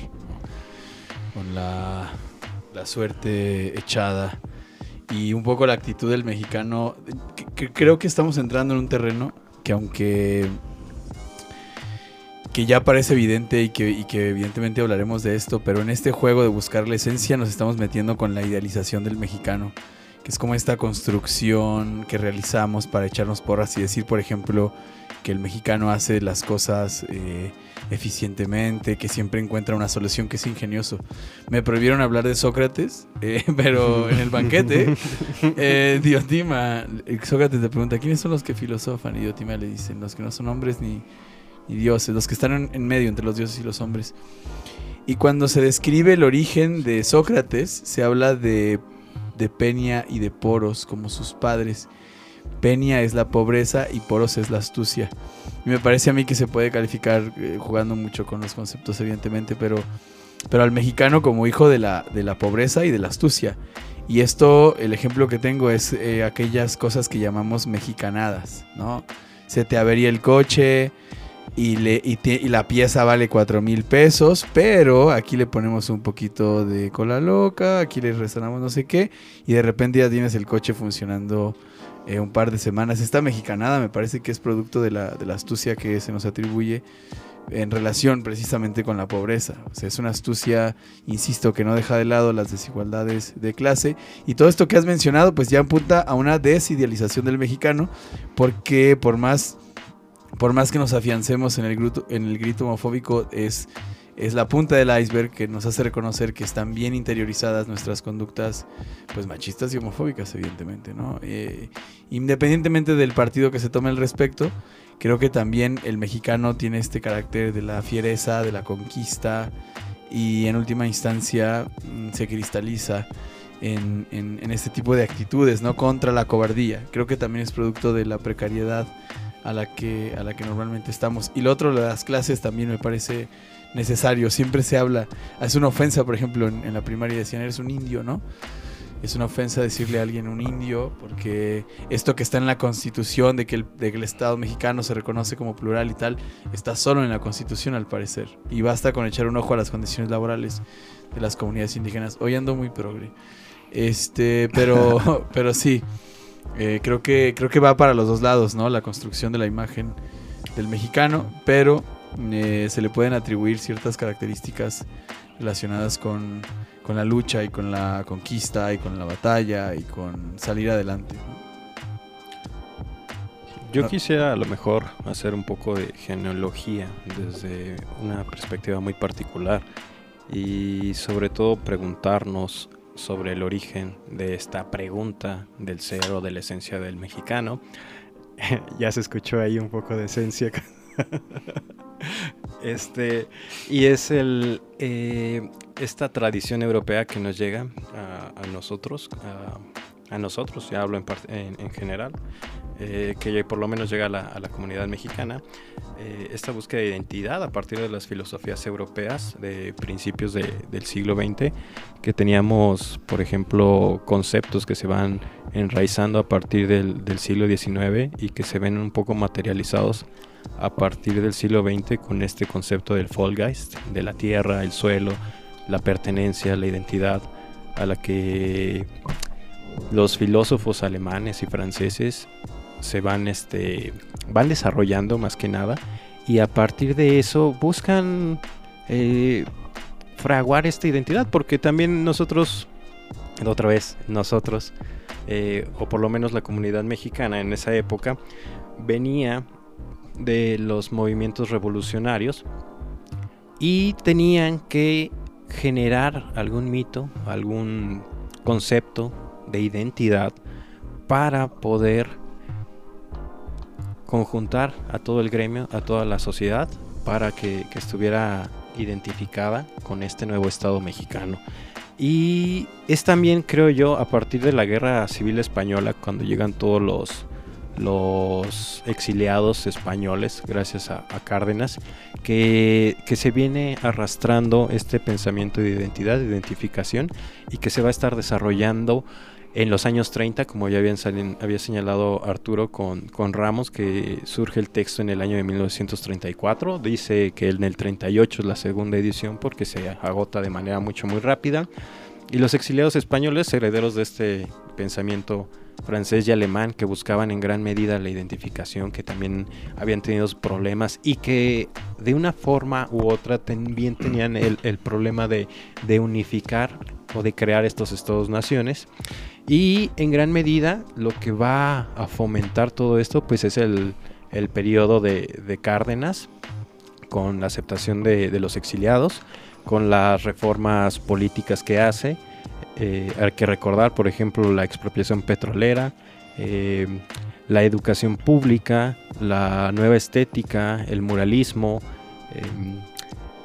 con la, la suerte echada y un poco la actitud del mexicano. creo que estamos entrando en un terreno que aunque que ya parece evidente y que, y que evidentemente hablaremos de esto, pero en este juego de buscar la esencia nos estamos metiendo con la idealización del mexicano, que es como esta construcción que realizamos para echarnos porras y decir, por ejemplo, que el mexicano hace las cosas eh, eficientemente, que siempre encuentra una solución, que es ingenioso. Me prohibieron hablar de Sócrates, eh, (laughs) pero en el banquete, (laughs) eh, Diotima, eh, Sócrates le pregunta, ¿quiénes son los que filosofan? Y Diotima le dice, los que no son hombres ni, ni dioses, los que están en, en medio entre los dioses y los hombres. Y cuando se describe el origen de Sócrates, se habla de, de Peña y de Poros como sus padres. Peña es la pobreza y Poros es la astucia. Y me parece a mí que se puede calificar eh, jugando mucho con los conceptos, evidentemente, pero, pero al mexicano como hijo de la, de la pobreza y de la astucia. Y esto, el ejemplo que tengo es eh, aquellas cosas que llamamos mexicanadas, ¿no? Se te avería el coche y, la pieza vale 4 mil pesos, pero aquí le ponemos un poquito de cola loca, aquí le restauramos no sé qué, y de repente ya tienes el coche funcionando eh, un par de semanas. Esta mexicanada me parece que es producto de la, de la astucia que se nos atribuye en relación precisamente con la pobreza. O sea, es una astucia, insisto, que no deja de lado las desigualdades de clase. Y todo esto que has mencionado, pues ya apunta a una desidealización del mexicano, porque por más, por más que nos afiancemos en el, grito, en el grito homofóbico, es, es la punta del iceberg que nos hace reconocer que están bien interiorizadas nuestras conductas pues machistas y homofóbicas, evidentemente, ¿no? Eh, independientemente del partido que se tome al respecto, creo que también el mexicano tiene este carácter de la fiereza, de la conquista y en última instancia mm, se cristaliza en, en- en este tipo de actitudes, ¿no? Contra la cobardía. Creo que también es producto de la precariedad a la que, a la que normalmente estamos. Y lo otro, las clases también me parece necesario. Siempre se habla, es una ofensa, por ejemplo, en, en la primaria decían, eres un indio, ¿no? Es una ofensa decirle a alguien un indio, porque esto que está en la constitución de que, el, de que el Estado mexicano se reconoce como plural y tal, está solo en la constitución al parecer. Y basta con echar un ojo a las condiciones laborales de las comunidades indígenas. Hoy ando muy progre. Este, pero, (laughs) pero sí, eh, creo, que, creo que va para los dos lados, ¿no? La construcción de la imagen del mexicano, pero eh, se le pueden atribuir ciertas características relacionadas con, con la lucha y con la conquista y con la batalla y con salir adelante. ¿no? Yo No. quisiera a lo mejor hacer un poco de genealogía desde una perspectiva muy particular y sobre todo preguntarnos sobre el origen de esta pregunta del ser o de la esencia del mexicano. (laughs) ya se escuchó ahí un poco de esencia. (laughs) este, y es el, eh, esta tradición europea que nos llega a, nosotros, a, nosotros, ya hablo en- en general, eh, que por lo menos llega a la, comunidad mexicana, eh, esta búsqueda de identidad a partir de las filosofías europeas de principios de- del siglo XX, que teníamos, por ejemplo, conceptos que se van enraizando a partir del, del siglo XIX y que se ven un poco materializados a partir del siglo XX con este concepto del Vollgeist, de la tierra, el suelo, la pertenencia, la identidad, a la que los filósofos alemanes y franceses se van este van desarrollando más que nada y a partir de eso buscan eh, fraguar esta identidad porque también nosotros otra vez nosotros eh, o por lo menos la comunidad mexicana en esa época venía de los movimientos revolucionarios y tenían que generar algún mito algún concepto de identidad para poder conjuntar a todo el gremio, a toda la sociedad, para que, estuviera identificada con este nuevo Estado mexicano. Y es también, creo yo, a partir de la Guerra Civil Española, cuando llegan todos los, los exiliados españoles, gracias a, a Cárdenas, que, que se viene arrastrando este pensamiento de identidad, de identificación, y que se va a estar desarrollando en los años 30, como ya habían salen- había señalado Arturo con, con Ramos, que surge el texto en el año de 1934. Dice que en el 38 es la segunda edición porque se agota de manera mucho muy rápida. Y los exiliados españoles, herederos de este pensamiento francés y alemán que buscaban en gran medida la identificación, que también habían tenido problemas y que de una forma u otra también tenían el, el problema de, de, unificar o de crear estos estados-naciones. Y en gran medida lo que va a fomentar todo esto pues es el, el periodo de, de, Cárdenas con la aceptación de, de los exiliados, con las reformas políticas que hace. Eh, hay que recordar, por ejemplo, la expropiación petrolera, eh, la educación pública, la nueva estética, el muralismo, eh,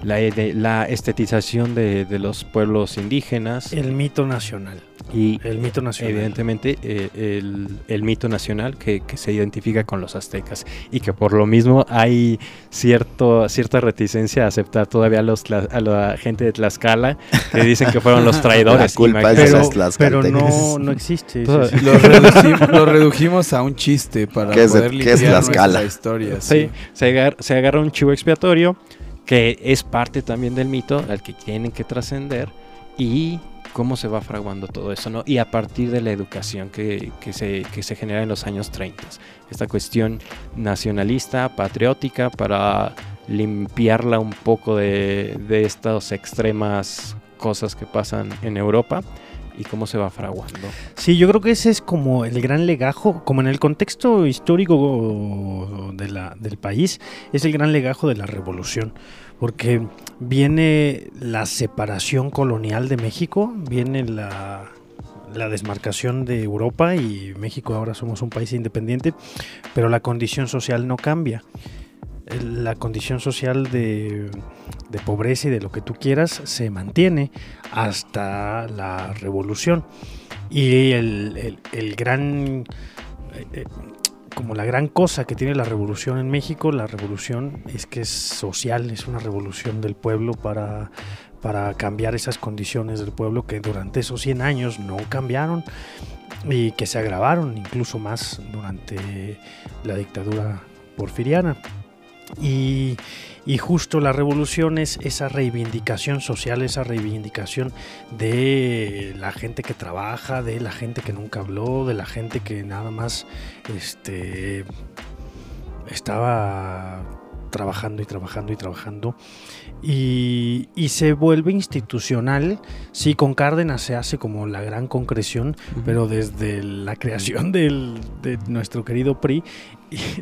la, la, estetización de, de, los pueblos indígenas. El mito nacional. Y el mito nacional. Evidentemente, eh, el, el, mito nacional que, que, se identifica con los aztecas y que por lo mismo hay cierto, cierta reticencia a aceptar todavía a, los, a la gente de Tlaxcala que dicen que fueron los (laughs) traidores. La culpa es pero, de los pero no, no (laughs) existe. Lo, reducimos, (laughs) lo, redujimos a un chiste para ¿Qué es, poder ¿qué es Tlaxcala? historia. Sí, sí. Se, agarra, se agarra un chivo expiatorio que es parte también del mito al que tienen que trascender y cómo se va fraguando todo eso, ¿no? Y a partir de la educación que, que, se, que se genera en los años 30. Esta cuestión nacionalista, patriótica, para limpiarla un poco de, de estas extremas cosas que pasan en Europa y cómo se va fraguando. Sí, yo creo que ese es como el gran legajo, como en el contexto histórico de la, del país, es el gran legajo de la revolución, porque viene la separación colonial de México, viene la, la desmarcación de Europa y México ahora somos un país independiente, pero la condición social no cambia la condición social de, de, pobreza y de lo que tú quieras se mantiene hasta la revolución. Y el, el, gran, eh, como la gran cosa que tiene la revolución en México, la revolución es que es social, es una revolución del pueblo para, para cambiar esas condiciones del pueblo que durante esos 100 años no cambiaron y que se agravaron incluso más durante la dictadura porfiriana. Y, y, justo la revolución es esa reivindicación social, esa reivindicación de la gente que trabaja, de la gente que nunca habló, de la gente que nada más este, estaba trabajando y trabajando y trabajando. Y, y, se vuelve institucional. Sí, con Cárdenas se hace como la gran concreción, pero desde la creación del, de nuestro querido PRI,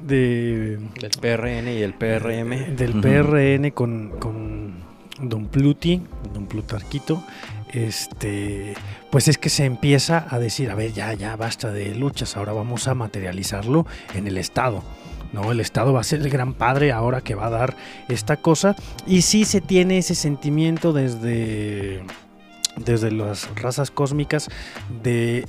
de, del PRN y el PRM. Del uh -huh. PRN con, con Don Pluti, Don Plutarquito, este, pues es que se empieza a decir, a ver, ya, ya basta de luchas, ahora vamos a materializarlo en el Estado. ¿No? El Estado va a ser el gran padre ahora que va a dar esta cosa. Y sí se tiene ese sentimiento desde, desde las razas cósmicas de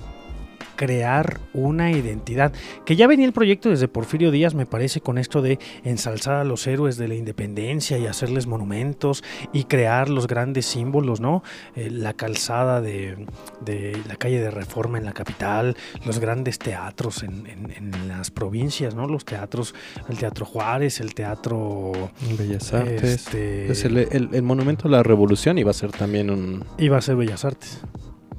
crear una identidad. Que ya venía el proyecto desde Porfirio Díaz, me parece, con esto de ensalzar a los héroes de la independencia y hacerles monumentos y crear los grandes símbolos, ¿no? Eh, la calzada de, de, la calle de Reforma en la capital, los grandes teatros en, en, en, las provincias, ¿no? Los teatros, el Teatro Juárez, el Teatro... Bellas Artes. Este, es el, el, el Monumento a la Revolución iba a ser también un... Iba a ser Bellas Artes.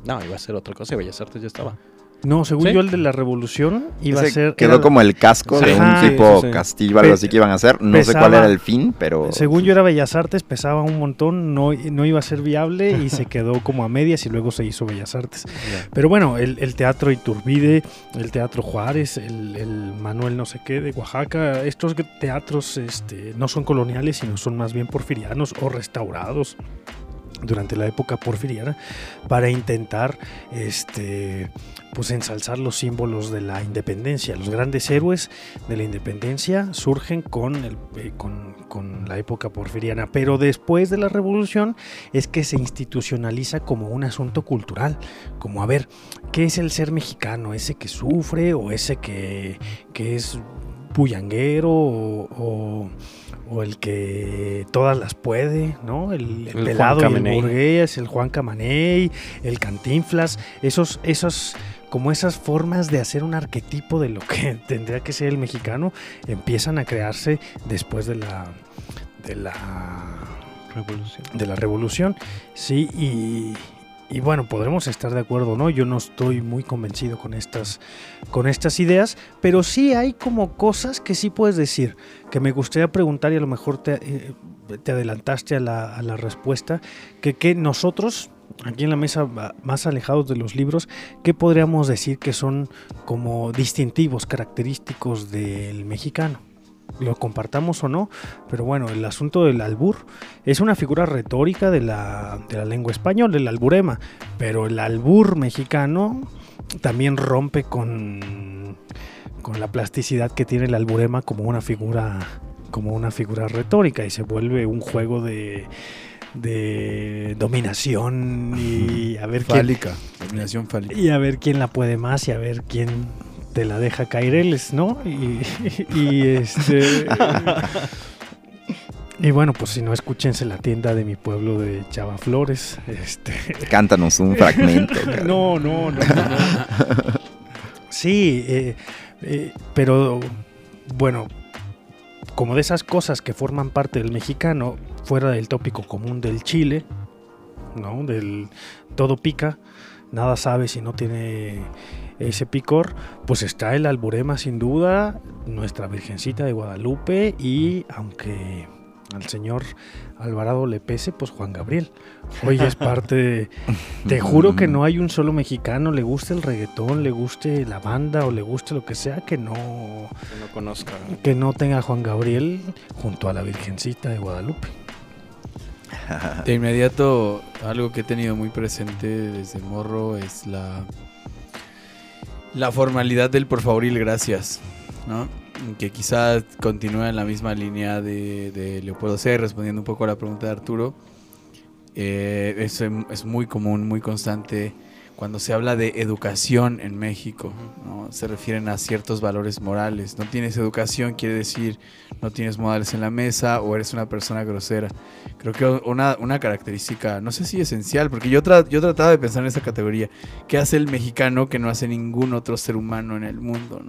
No, iba a ser otra cosa, Bellas Artes ya estaba. No, según ¿Sí? yo el de la revolución iba Ese a ser... Quedó era, como el casco sí, de un tipo sí, castillo, algo así que iban a hacer. No pesaba, sé cuál era el fin, pero... Según yo era Bellas Artes, pesaba un montón, no, no iba a ser viable y se (laughs) quedó como a medias y luego se hizo Bellas Artes. Yeah. Pero bueno, el, el, Teatro Iturbide, el Teatro Juárez, el, el, Manuel no sé qué de Oaxaca, estos teatros este, no son coloniales, sino son más bien porfirianos o restaurados durante la época porfiriana para intentar este pues ensalzar los símbolos de la independencia. Los grandes héroes de la independencia surgen con, el, eh, con, con, la época porfiriana, pero después de la revolución es que se institucionaliza como un asunto cultural, como a ver, ¿qué es el ser mexicano? ¿Ese que sufre o ese que, que es bullanguero o, o o el que todas las puede, ¿no? El, el, el pelado y el burgués, el Juan Camaney, el Cantinflas, esos, esos, como esas formas de hacer un arquetipo de lo que (laughs) tendría que ser el mexicano, empiezan a crearse después de la, de la revolución. De la revolución, sí, y, y bueno, podremos estar de acuerdo, ¿no? Yo no estoy muy convencido con estas, con estas ideas, pero sí hay como cosas que sí puedes decir, que me gustaría preguntar y a lo mejor te, eh, te adelantaste a la, a la respuesta, que, que nosotros, aquí en la mesa más alejados de los libros, ¿qué podríamos decir que son como distintivos, característicos del mexicano? lo compartamos o no, pero bueno, el asunto del albur es una figura retórica de la, de la lengua española, el alburema, pero el albur mexicano también rompe con, con la plasticidad que tiene el alburema como una figura como una figura retórica y se vuelve un juego de, de dominación y (laughs) a ver fálica, dominación fálica. Y a ver quién la puede más y a ver quién te la deja caer él, ¿no? Y, (laughs) y este. Y bueno, pues si no, escúchense la tienda de mi pueblo de Chava Flores. Este. Cántanos un fragmento. (laughs) no, no, no, no. Sí, eh, eh, pero bueno, como de esas cosas que forman parte del mexicano, fuera del tópico común del chile, ¿no? Del todo pica, nada sabe si no tiene ese picor, pues está el alburema sin duda, nuestra Virgencita de Guadalupe y aunque al señor Alvarado le pese, pues Juan Gabriel. Hoy es parte de... Te juro que no hay un solo mexicano, le guste el reggaetón, le guste la banda o le guste lo que sea, que no... Que no conozca. Que no tenga Juan Gabriel junto a la Virgencita de Guadalupe. De inmediato, algo que he tenido muy presente desde morro es la la formalidad del por favor y el gracias, ¿no? Que quizá continúa en la misma línea de, de Leopoldo C, respondiendo un poco a la pregunta de Arturo. Eh, es, es muy común, muy constante cuando se habla de educación en México, se refieren a ciertos valores morales. No tienes educación quiere decir no tienes modales en la mesa o eres una persona grosera. Creo que una, una característica, no sé si esencial, porque yo, yo trataba de pensar en esa categoría. ¿Qué hace el mexicano que no hace ningún otro ser humano en el mundo?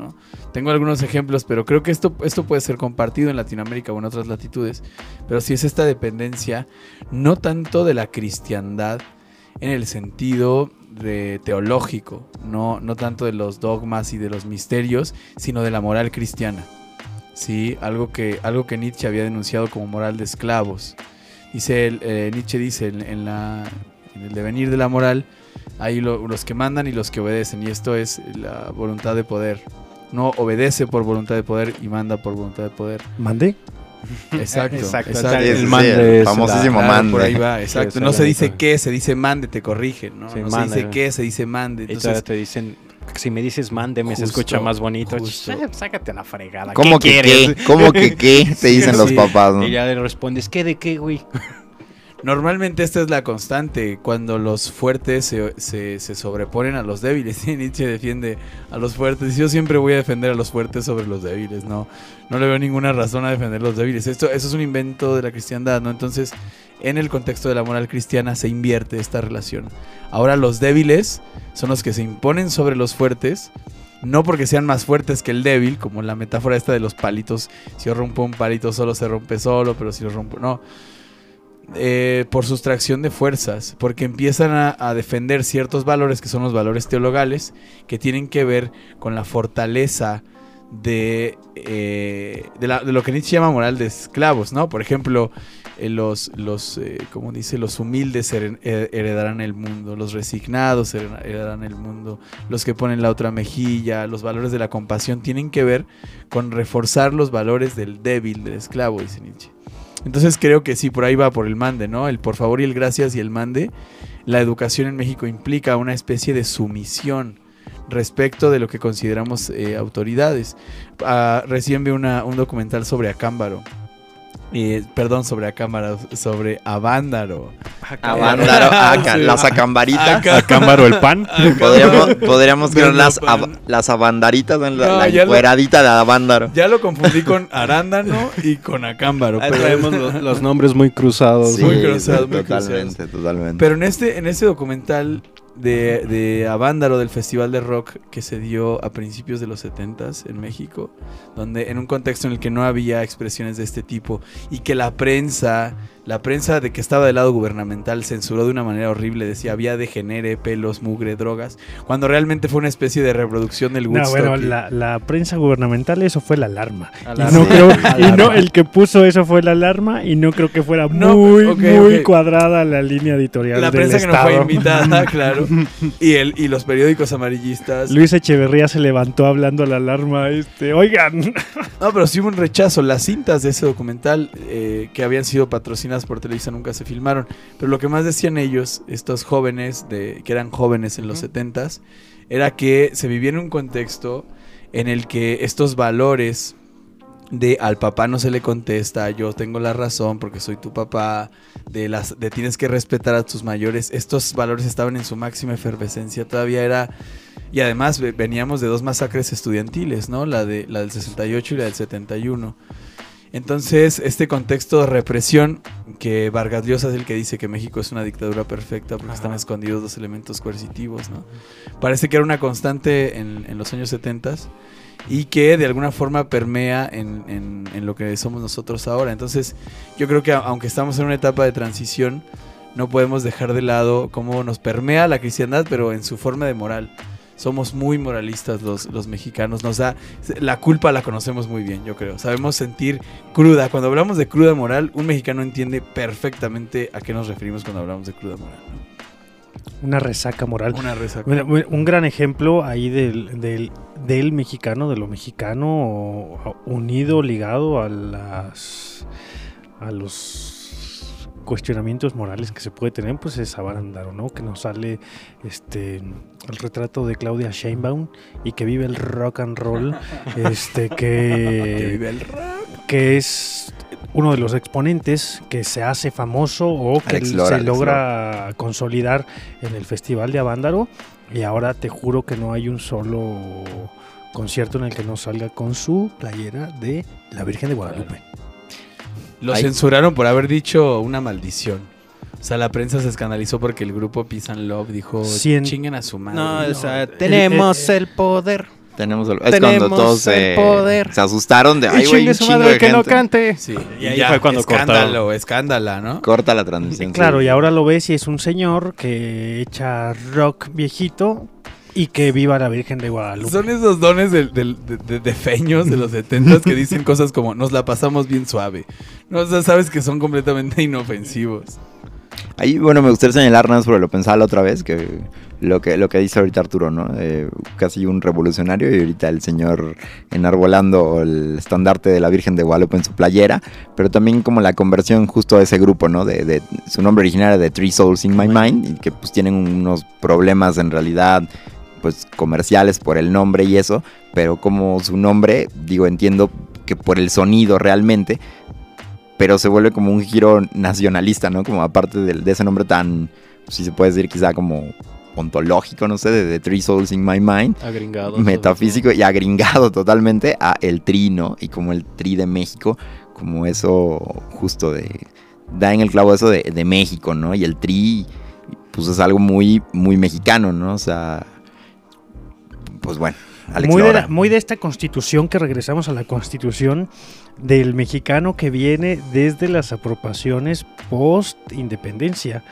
Tengo algunos ejemplos, pero creo que esto, esto puede ser compartido en Latinoamérica o en otras latitudes. Pero si es esta dependencia, no tanto de la cristiandad, en el sentido de teológico, no, no tanto de los dogmas y de los misterios, sino de la moral cristiana. ¿sí? Algo, que, algo que Nietzsche había denunciado como moral de esclavos. Dice, eh, Nietzsche dice en, la, en, el devenir de la moral, hay los que mandan y los que obedecen, y esto es la voluntad de poder. No obedece por voluntad de poder y manda por voluntad de poder. ¿Mande? (laughs) Exacto, exacto. el mande famosísimo mande. Por ahí va, exacto. no se dice qué, se dice mande, te corrigen, ¿no? no se dice qué, se dice mande. Entonces te dicen, si me dices mande, me se escucha más bonito. Sácate a la fregada. ¿Cómo que qué? ¿Cómo que qué? (laughs) Te dicen los papás, ¿no? Y ya le respondes, ¿qué de qué, güey? Normalmente esta es la constante, cuando los fuertes se, se, sobreponen a los débiles. (laughs) Y Nietzsche defiende a los fuertes. Yo siempre voy a defender a los fuertes sobre los débiles, no, no le veo ninguna razón a defender a los débiles. Esto, eso es un invento de la cristiandad, ¿no? Entonces, en el contexto de la moral cristiana se invierte esta relación. Ahora los débiles son los que se imponen sobre los fuertes, no porque sean más fuertes que el débil, como la metáfora esta de los palitos. Si yo rompo un palito solo se rompe solo, pero si lo rompo... No eh, por sustracción de fuerzas, porque empiezan a, defender ciertos valores que son los valores teologales, que tienen que ver con la fortaleza de, eh, de, lo que Nietzsche llama moral de esclavos, ¿no? Por ejemplo, eh, los, los como dice, los humildes heredarán el mundo, los resignados heredarán el mundo, los que ponen la otra mejilla, los valores de la compasión, tienen que ver con reforzar los valores del débil, del esclavo, dice Nietzsche. Entonces creo que sí, por ahí va por el mande, ¿no? El por favor y el gracias y el mande. La educación en México implica una especie de sumisión respecto de lo que consideramos eh, autoridades. Ah, recién vi una, un documental sobre Acámbaro perdón, sobre Acámbaro, sobre Avándaro. Avándaro, las acambaritas. Acámbaro el pan. Podríamos, podríamos las, las avandaritas en la, cueradita de Avándaro. Ya lo confundí con arándano y con Acámbaro. pero traemos (laughs) los, nombres muy cruzados. muy cruzados, muy totalmente, totalmente. Pero en este, en este documental de, de Avándaro del Festival de Rock que se dio a principios de los 70 en México, donde en un contexto en el que no había expresiones de este tipo y que la prensa la prensa de que estaba del lado gubernamental censuró de una manera horrible, decía había degenere, pelos, mugre, drogas, cuando realmente fue una especie de reproducción del No, Woodstock. bueno, y- la, la prensa gubernamental, eso fue la alarma. Y no creo, y no, el que puso eso fue la alarma y no creo que fuera No, muy, muy cuadrada la línea editorial la del prensa que no Estado. fue invitada, (laughs) claro. Y, el, y los periódicos amarillistas. Luis Echeverría se levantó hablando a la alarma, este, oigan, No, pero sí hubo un rechazo. Las cintas de ese documental eh, que habían sido patrocinadas por Televisa nunca se filmaron. Pero lo que más decían ellos, estos jóvenes, de, que eran jóvenes en los Ujú. 70s, era que se vivía en un contexto en el que estos valores de al papá no se le contesta, yo tengo la razón porque soy tu papá, de las de tienes que respetar a tus mayores, estos valores estaban en su máxima efervescencia, todavía era y además ve- veníamos de dos masacres estudiantiles, ¿no? La de la del 68 y la del 71. Entonces, este contexto de represión que Vargas Llosa es el que dice que México es una dictadura perfecta porque están escondidos los elementos coercitivos, ¿no? Parece que era una constante en, en los años 70 y que de alguna forma permea en, en- en lo que somos nosotros ahora. Entonces, yo creo que aunque estamos en una etapa de transición, no podemos dejar de lado cómo nos permea la cristiandad, pero en su forma de moral. Somos muy moralistas los, los mexicanos. Nos da. La culpa la conocemos muy bien, yo creo. Sabemos sentir cruda. Cuando hablamos de cruda moral, un mexicano entiende perfectamente a qué nos referimos cuando hablamos de cruda moral. ¿no? una resaca moral. Una resaca. Bueno, Un gran ejemplo ahí del, del, del mexicano, de lo mexicano unido, ligado a las a los cuestionamientos morales que se puede tener, pues es Abarandaro, ¿no? Que nos sale este el retrato de Claudia Sheinbaum y que vive el rock and roll, (laughs) este Que que vive el rock. que es uno de los exponentes que se hace famoso o que Alex Lora, se Alex logra consolidar en el Festival de Avándaro. Y ahora te juro que no hay un solo concierto en el que no salga con su playera de la Virgen de Guadalupe. Lo Ay. censuraron por haber dicho una maldición. O sea, la prensa se escandalizó porque el grupo Peace and Love dijo Cien- chinguen a su madre. No, o sea, eh, tenemos eh, el poder. Tenemos el- es Tenemos cuando todos el poder. se asustaron de, ay, güey, chingue un su chingo madre de que no gente". cante. Sí, Y ahí fue cuando escándalo, escándala, ¿no? Corta la transmisión. Claro, sí. y ahora lo ves y es un señor que echa rock viejito y que viva la Virgen de Guadalupe. Son esos dones de, de- de feños de los 70 que dicen (laughs) cosas como nos la pasamos bien suave. No, o sea, sabes que son completamente inofensivos. Ahí, bueno, me gustaría señalar nada más porque lo pensaba la otra vez, que lo que, lo que dice ahorita Arturo, ¿no? Eh, casi un revolucionario y ahorita el señor enarbolando el estandarte de la Virgen de Guadalupe en su playera, pero también como la conversión justo a ese grupo, ¿no? De, de- su nombre original era de Three Souls in My Mind y que pues tienen unos problemas en realidad pues comerciales por el nombre y eso, pero como su nombre, digo, entiendo que por el sonido realmente, pero se vuelve como un giro nacionalista, ¿no? Como aparte de, de ese nombre tan, si se puede decir quizá como ontológico, no sé, de, de Three Souls in My Mind, Agringado. metafísico y agringado totalmente a el tri, ¿no? Y como el tri de México, como eso justo de, da en el clavo eso de, de México, ¿no? Y el tri, pues es algo muy, muy mexicano, ¿no? O sea, pues bueno, Alex muy, de la- muy de esta constitución que regresamos a la constitución del mexicano que viene desde las apropiaciones post independencia,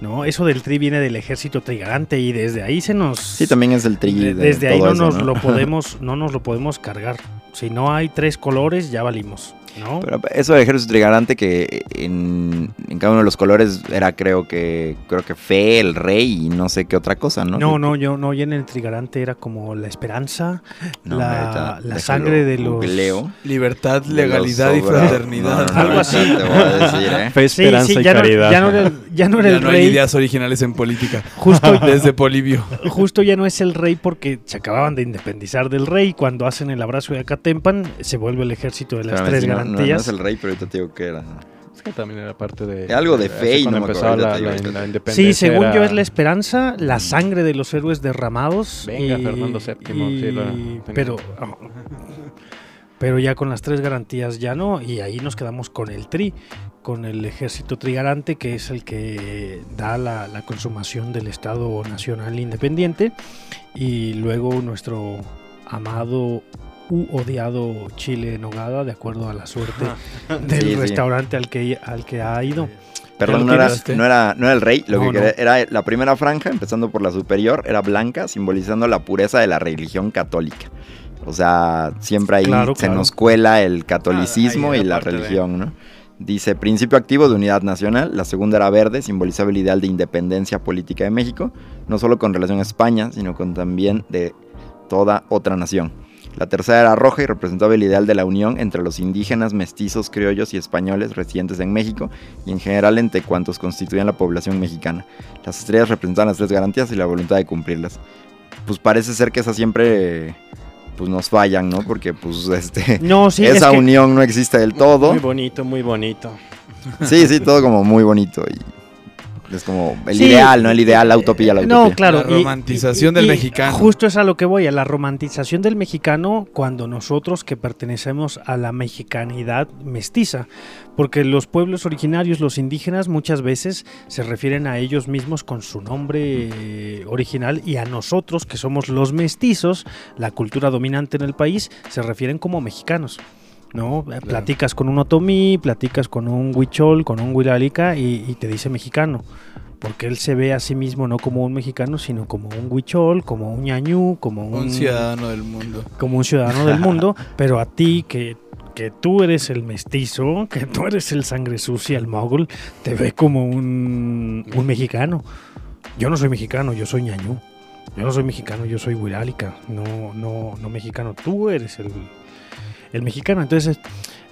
¿no? Eso del tri viene del ejército trigarante y desde ahí se nos Sí, también es el tri de- de desde ahí no eso, nos ¿no? lo (laughs) podemos no nos lo podemos cargar. Si no hay tres colores ya valimos, ¿no? Pero eso del ejército trigarante que en, en cada uno de los colores era creo que creo que fe, el rey y no sé qué otra cosa, ¿no? No, no, yo no, ya en el trigarante era como la esperanza, no, la- ahorita la déjalo, sangre de los- googleo. Libertad, De legalidad y fraternidad. No, no, no, Algo así. Te voy a decir, ¿eh? Fe, esperanza sí, y ya no, caridad. ya no era el, ya no era Ya el no hay rey, ideas originales en política. justo (laughs) Desde Polibio. Justo ya no es el rey porque se acababan de independizar del rey. Cuando hacen el abrazo de Acatempan, se vuelve el ejército de las Espérame, tres no- no, es el rey, pero ahorita te digo que era. Es que también era parte de... Algo de fe y no me empezaba acuerdo, la, independencia. Sí, según yo es la esperanza, la sangre de los héroes derramados. Venga, Fernando VII, y- sí, pero, oh, pero ya con las tres garantías ya no. Y ahí nos quedamos con el tri, con el ejército trigarante, que es el que da la, la consumación del Estado Nacional Independiente. Y luego nuestro amado u odiado chile en nogada, de acuerdo a la suerte del Sí, sí. restaurante al que, al que ha ido. Perdón, no era, no, era, no era el rey, lo No, que quería- no. era la primera franja, empezando por la superior, era blanca, simbolizando la pureza de la religión católica. O sea, siempre ahí Claro, se claro. nos cuela el catolicismo Ah, y la aparte de- religión, ¿no? Dice, principio activo de unidad nacional. La segunda era verde, simbolizaba el ideal de independencia política de México, no solo con relación a España, sino con también de toda otra nación. La tercera era roja y representaba el ideal de la unión entre los indígenas, mestizos, criollos y españoles residentes en México y en general entre cuantos constituían la población mexicana. Las estrellas representaban las tres garantías y la voluntad de cumplirlas. Pues parece ser que esas siempre pues nos fallan, ¿no? Porque pues (laughs) este No, sí, esa es que- unión no existe del todo. Muy bonito, muy bonito. Sí, sí, todo como muy bonito y es como el Sí. ideal, ¿no? El ideal, la utopía, la utopía. No, claro. La romantización del mexicano. Justo es a lo que voy, a la romantización del mexicano cuando nosotros que pertenecemos a la mexicanidad mestiza. Porque los pueblos originarios, los indígenas, muchas veces se refieren a ellos mismos con su nombre eh, original y a nosotros, que somos los mestizos, la cultura dominante en el país, se refieren como mexicanos. ¿No? Platicas con un otomí, platicas con un huichol, con un huiralica y, y te dice mexicano. Porque él se ve a sí mismo no como un mexicano, sino como un huichol, como un ñañú, como un, Un ciudadano del mundo. como un ciudadano del mundo. (laughs) pero a ti, que, que tú eres el mestizo, que tú eres el sangre sucia, el mogul, te ve como un, un mexicano. Yo no soy mexicano, yo soy ñañú. Yo no soy mexicano, yo soy huirálica, no, no, no mexicano. Tú eres el, el mexicano. Entonces,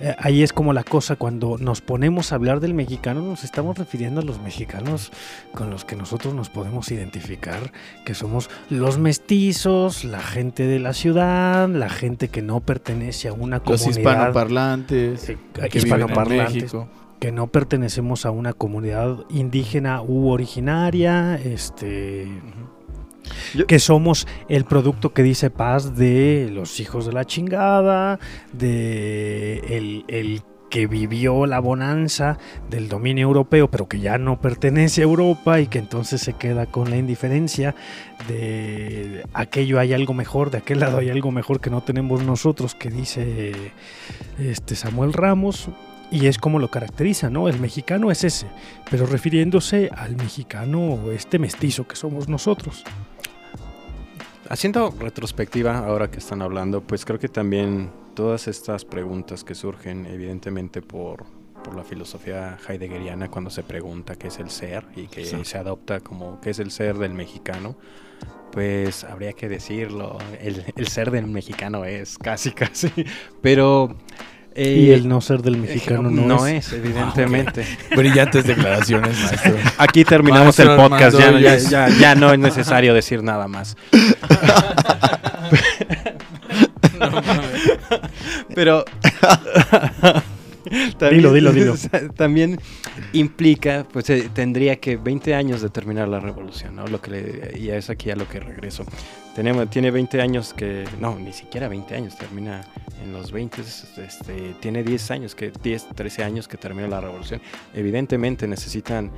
eh, ahí es como la cosa, cuando nos ponemos a hablar del mexicano, nos estamos refiriendo a los mexicanos con los que nosotros nos podemos identificar, que somos los mestizos, la gente de la ciudad, la gente que no pertenece a una Los comunidad. hispanoparlantes. eh, que viven en hispanoparlantes, México. que no pertenecemos a una comunidad indígena u originaria, este Que somos el producto que dice paz de los hijos de la chingada, de el, el que vivió la bonanza del dominio europeo, pero que ya no pertenece a Europa y que entonces se queda con la indiferencia de aquello hay algo mejor, de aquel lado hay algo mejor que no tenemos nosotros, que dice este Samuel Ramos. Y es como lo caracteriza, ¿no? El mexicano es ese, pero refiriéndose al mexicano, este mestizo que somos nosotros. Haciendo retrospectiva, ahora que están hablando, pues creo que también todas estas preguntas que surgen, evidentemente por, por la filosofía heideggeriana, cuando se pregunta qué es el ser y que Sí. se adopta como qué es el ser del mexicano, pues habría que decirlo. El, el ser del mexicano es casi, (laughs) casi. Pero. Eh, y el no ser del mexicano no, es. evidentemente. Brillantes declaraciones, (laughs) maestro. Aquí terminamos Maestro el podcast, ya, Armando, ya- ya- ya- ya no es necesario decir nada más. (laughs) Pero (laughs) Dilo, dilo, dilo. También implica, pues eh, tendría que 20 años de terminar la revolución, ¿no? Lo que le- y es aquí a lo que regreso. Tenemos, tiene 20 años que, no, ni siquiera 20 años, termina en los 20, este, tiene 10 años, que 10, 13 años que termina la revolución. Evidentemente necesitan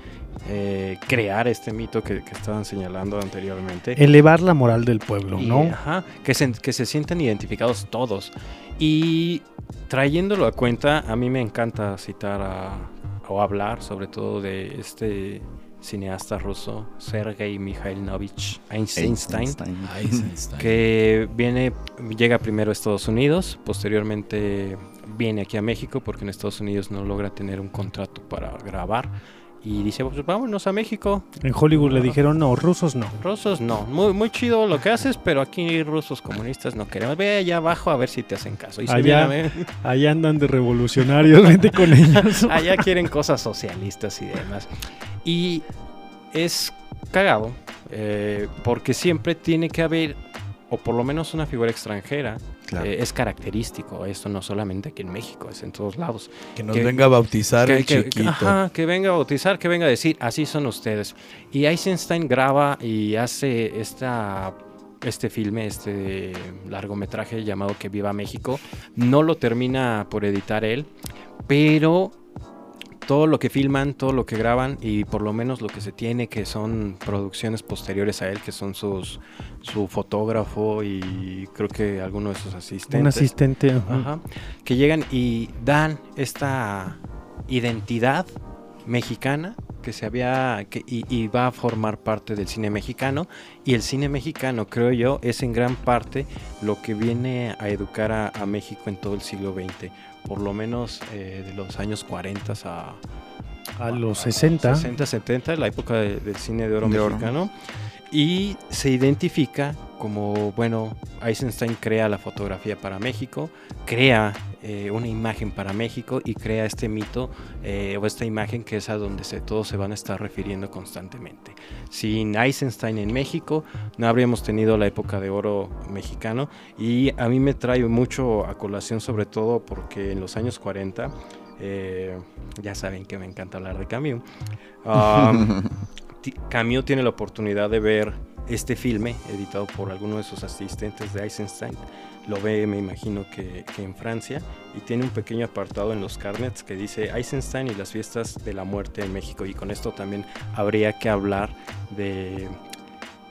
eh, crear este mito que, que estaban señalando anteriormente. Elevar la moral del pueblo, Y, ¿no? ajá, que se, que se sientan identificados todos. Y trayéndolo a cuenta, a mí me encanta citar a- o hablar sobre todo de este cineasta ruso, Sergei Mikhailovich Einstein, Einstein. que viene, llega primero a Estados Unidos, posteriormente viene aquí a México porque en Estados Unidos no logra tener un contrato para grabar y dice, pues vámonos a México, En Hollywood le dijeron, no, rusos no. Rusos no, muy, muy chido lo que haces, pero aquí rusos comunistas no queremos. Ve allá abajo a ver si te hacen caso. Y se Allá. Allá andan de revolucionarios, vente con (laughs) ellos. allá quieren cosas socialistas y demás. Y es cagado, eh, porque siempre tiene que haber, o por lo menos una figura extranjera, Claro. eh, es característico. Esto no solamente aquí en México, es en todos lados. Que nos Que- venga a bautizar que, el que- chiquito. ajá, que venga a bautizar, que venga a decir, así son ustedes. Y Eisenstein graba y hace esta, este filme, este largometraje llamado Que Viva México. No lo termina por editar él, pero todo lo que filman, todo lo que graban y por lo menos lo que se tiene que son producciones posteriores a él, que son sus su fotógrafo y creo que alguno de sus asistentes. Un asistente. ajá. Ajá, que llegan y dan esta identidad mexicana que se había que, y, y va a formar parte del cine mexicano y el cine mexicano creo yo es en gran parte lo que viene a educar a, a México en todo el siglo XX por lo menos eh, de los años 40 a, A los 60. 60, 70, la época de- del cine de oro De oro. mexicano. Y se identifica como, bueno, Eisenstein crea la fotografía para México, crea eh, una imagen para México y crea este mito eh, o esta imagen que es a donde se, todos se van a estar refiriendo constantemente. Sin Eisenstein en México no habríamos tenido la época de oro mexicano y a mí me trae mucho a colación sobre todo porque en los años 40, eh, ya saben que me encanta hablar de Camus, (laughs) um, Camus tiene la oportunidad de ver este filme editado por alguno de sus asistentes de Eisenstein. Lo ve, me imagino que, que en Francia, y tiene un pequeño apartado en los carnets que dice Eisenstein y las fiestas de la muerte en México. Y con esto también habría que hablar de,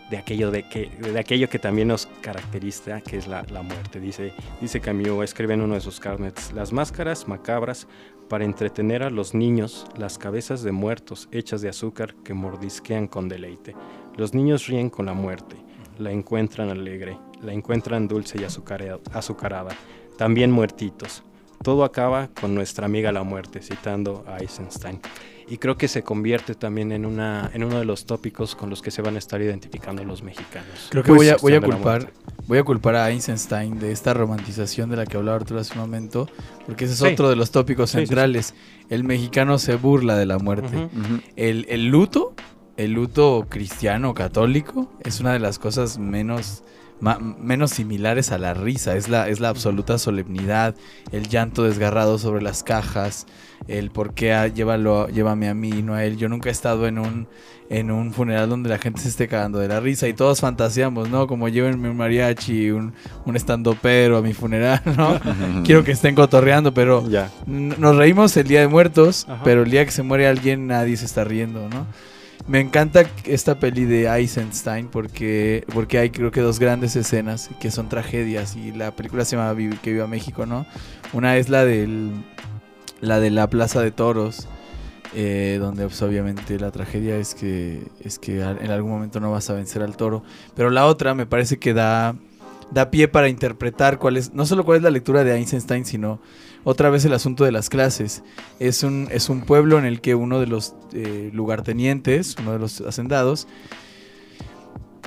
de, aquello, de, que, de aquello que también nos caracteriza, que es la, la muerte. Dice, dice Camus, escribe en uno de sus carnets, las máscaras macabras para entretener a los niños, las cabezas de muertos hechas de azúcar que mordisquean con deleite. Los niños ríen con la muerte, la encuentran alegre, la encuentran dulce y azucarada, también muertitos. Todo acaba con nuestra amiga la muerte, citando a Eisenstein. Y creo que se convierte también en, una, en uno de los tópicos con los que se van a estar identificando los mexicanos. Creo que Pues, voy, a, voy la culpar voy a culpar a Eisenstein de esta romantización de la que hablaba Arturo hace un momento, porque ese es Sí. otro de los tópicos Sí, sí, sí. centrales. El mexicano se burla de la muerte. El, el luto, el luto cristiano católico, es una de las cosas menos, ma- menos similares a la risa. Es la, es la absoluta solemnidad, el llanto desgarrado sobre las cajas, el por qué a- llévalo, llévame a mí y no a él. Yo nunca he estado en un, en un funeral donde la gente se esté cagando de la risa y todos fantaseamos, ¿no? Como llévenme un mariachi, un, un estandopero a mi funeral, ¿no? (laughs) Quiero que estén cotorreando, pero Ya. Nos reímos el día de muertos, Ajá. pero el día que se muere alguien nadie se está riendo, ¿no? Me encanta esta peli de Eisenstein porque, porque hay creo que dos grandes escenas que son tragedias y la película se llama Que viva México, ¿no? Una es la del la de la Plaza de Toros, eh, donde pues, obviamente la tragedia es que es que en algún momento no vas a vencer al toro, pero la otra me parece que da da pie para interpretar cuál es no solo cuál es la lectura de Eisenstein, sino otra vez el asunto de las clases. Es un, es un pueblo en el que uno de los eh, lugartenientes, uno de los hacendados,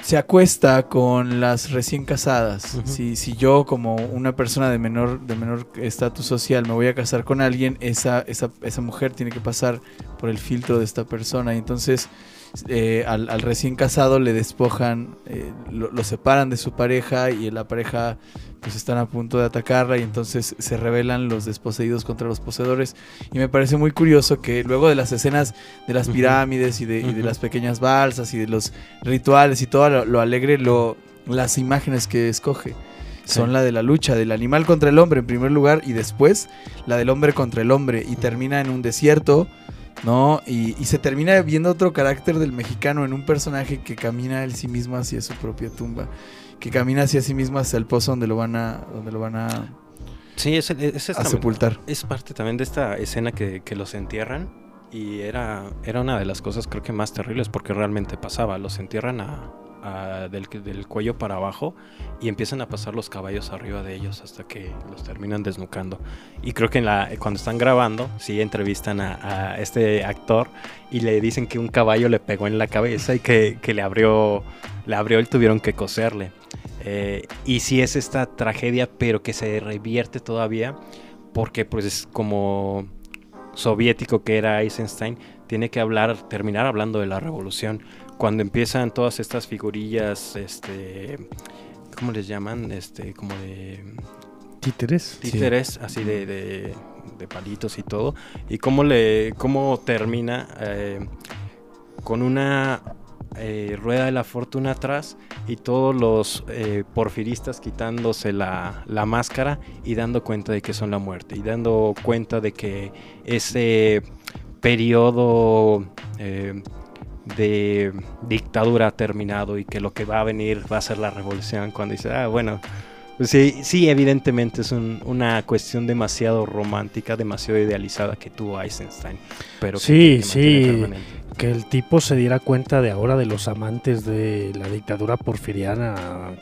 se acuesta con las recién casadas. Si, si yo como una persona de menor de menor estatus social me voy a casar con alguien, esa, esa, esa mujer tiene que pasar por el filtro de esta persona. Y entonces eh, al, al recién casado le despojan, eh, lo, lo separan de su pareja y la pareja pues están a punto de atacarla y entonces se rebelan los desposeídos contra los poseedores. Y me parece muy curioso que luego de las escenas de las pirámides y de, y de Ujú. las pequeñas balsas y de los rituales y todo lo, lo alegre, lo, las imágenes que escoge son Sí. la de la lucha del animal contra el hombre en primer lugar y después la del hombre contra el hombre y termina en un desierto. ¿No? Y, y se termina viendo otro carácter del mexicano en un personaje que camina él sí mismo hacia su propia tumba, que camina hacia sí mismo hacia el pozo donde lo van a, donde lo van a, Sí, es, es, a sepultar. Es parte también de esta escena que, que los entierran y era, era una de las cosas creo que más terribles porque realmente pasaba. Los entierran a, del, del cuello para abajo y empiezan a pasar los caballos arriba de ellos hasta que los terminan desnucando. Y creo que en la, cuando están grabando, sí entrevistan a, a este actor y le dicen que un caballo le pegó en la cabeza y que, que le abrió le abrió y tuvieron que coserle. Eh, y sí es esta tragedia, pero que se revierte todavía porque pues como soviético que era Eisenstein, tiene que hablar, terminar hablando de la revolución. Cuando empiezan todas estas figurillas, este, ¿cómo les llaman? Este, como de Títeres. títeres, así de, de- de palitos y todo. Y cómo le, cómo termina eh, con una eh, rueda de la fortuna atrás y todos los eh, porfiristas quitándose la, la máscara y dando cuenta de que son la muerte y dando cuenta de que ese periodo eh, de dictadura ha terminado y que lo que va a venir va a ser la revolución, cuando dice, ah, bueno, pues sí, sí, evidentemente es un- una cuestión demasiado romántica, demasiado idealizada que tuvo Eisenstein. Pero que- Sí, que mantiene sí. Que el tipo se diera cuenta de ahora de los amantes de la dictadura porfiriana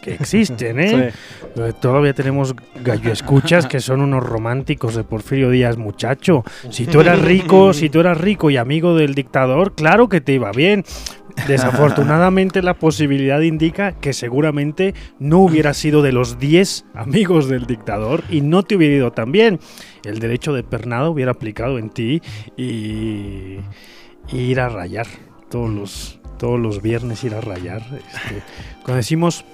que existen, ¿eh? (laughs) Eh, Todavía tenemos gallo escuchas que son unos románticos de Porfirio Díaz, muchacho. Si tú eras rico, si tú eras rico y amigo del dictador, claro que te iba bien. Desafortunadamente la posibilidad indica que seguramente no hubieras sido de los 10 amigos del dictador y no te hubiera ido tan bien. El derecho de pernada hubiera aplicado en ti y ir a rayar todos los, todos los viernes ir a rayar. Este, cuando decimos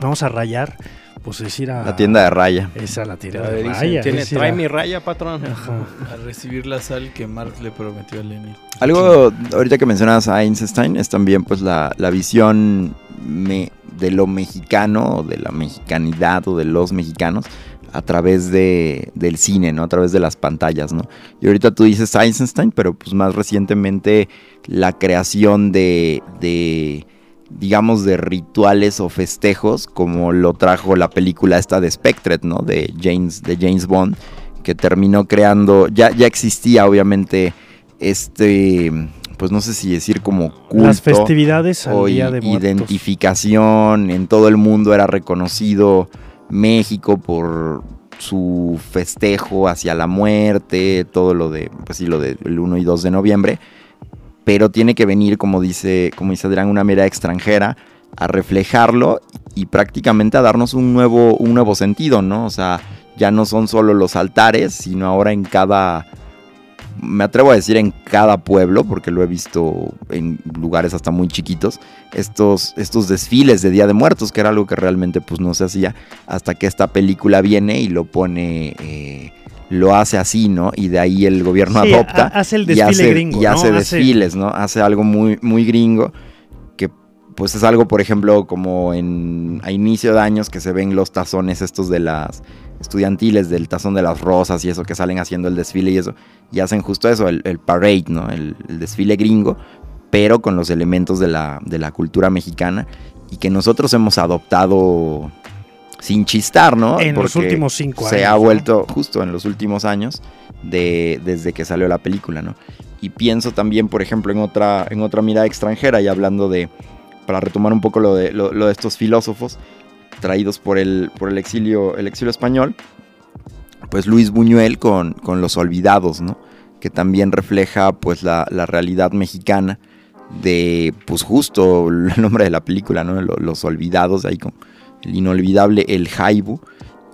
vamos a rayar, pues es ir a La tienda de raya. esa la Te tienda la de dicen, raya. tiene- es trae a- mi raya, patrón. Ajá. A recibir la sal que Marx le prometió a Lenin. Algo, ahorita que mencionas a Einstein, es también pues la, la visión me- de lo mexicano, o de la mexicanidad o de los mexicanos a través de, del cine, ¿no? A través de las pantallas, ¿no? Y ahorita tú dices Einstein, pero pues más recientemente la creación de, de digamos, de rituales o festejos, como lo trajo la película esta de Spectred, ¿no? De James, de James Bond, que terminó creando, ya, ya existía obviamente este, pues no sé si decir como culto Las festividades al o Día de Muertos. identificación, en todo el mundo era reconocido México por su festejo hacia la muerte, todo lo de, pues lo del 1 y 2 de noviembre, pero tiene que venir, como dice, como dice Adrián, una mirada extranjera a reflejarlo y prácticamente a darnos un nuevo, un nuevo sentido, ¿no? O sea, ya no son solo los altares, sino ahora en cada, me atrevo a decir en cada pueblo, porque lo he visto en lugares hasta muy chiquitos, estos, estos desfiles de Día de Muertos, que era algo que realmente pues no se hacía hasta que esta película viene y lo pone, eh, lo hace así, ¿no? Y de ahí el gobierno Sí, adopta ha- hace el y desfile hace, gringo, y Hace- desfiles, ¿no? Hace algo muy, muy gringo que pues es algo, por ejemplo, como en a inicio de años que se ven los tazones estos de las estudiantiles del tazón de las rosas y eso que salen haciendo el desfile y eso y hacen justo eso, el, el parade, ¿no? El, el desfile gringo, pero con los elementos de la, de la cultura mexicana y que nosotros hemos adoptado sin chistar, ¿no? En los Porque últimos cinco se años, ha ¿no? vuelto justo en los últimos años de, desde que salió la película, ¿no? Y pienso también, por ejemplo, en otra, en otra mirada extranjera y hablando de, para retomar un poco lo de, lo, lo de estos filósofos traídos por el, por el, exilio, el exilio español, pues Luis Buñuel con, con Los Olvidados, ¿no? Que también refleja pues la, la realidad mexicana de, pues justo el nombre de la película, ¿no? Lo- Los Olvidados, ahí con el inolvidable El Jaibu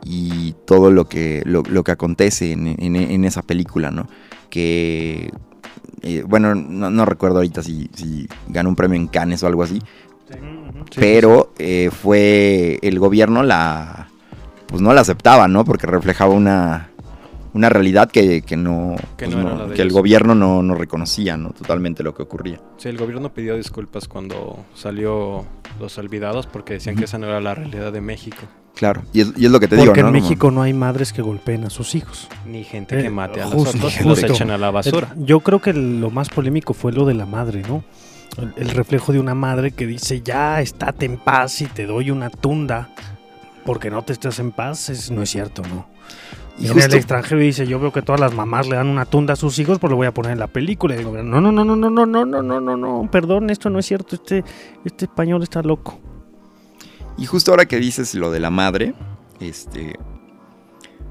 y todo lo que, lo, lo que acontece en, en- esa película, ¿no? Que, eh, bueno, no, no recuerdo ahorita si, si ganó un premio en Cannes o algo así, pero eh, fue el gobierno la, pues no la aceptaba, ¿no? Porque reflejaba una, una realidad que, que no, Que pues no era no- la de que el gobierno no, no reconocía, ¿no? Totalmente lo que ocurría. Sí, el gobierno pidió disculpas cuando salió Los Olvidados porque decían que esa no era la realidad de México. Claro, y es, y es lo que te Porque digo, ¿no? en Como- México no hay madres que golpeen a sus hijos. Ni gente Eh, que mate a los otros y los echen a la basura. Eh, Yo creo que lo más polémico fue lo de la madre, ¿no? El, el reflejo de una madre que dice, ya, estate en paz y te doy una tunda porque no te estás en paz, es, no es cierto, ¿no? y en el extranjero dice, yo veo que todas las mamás le dan una tunda a sus hijos, pues lo voy a poner en la película. Y digo, no, no, no, no, no, no, no, no, no, no, no, perdón, esto no es cierto, este, este español está loco. Y justo ahora que dices lo de la madre, este,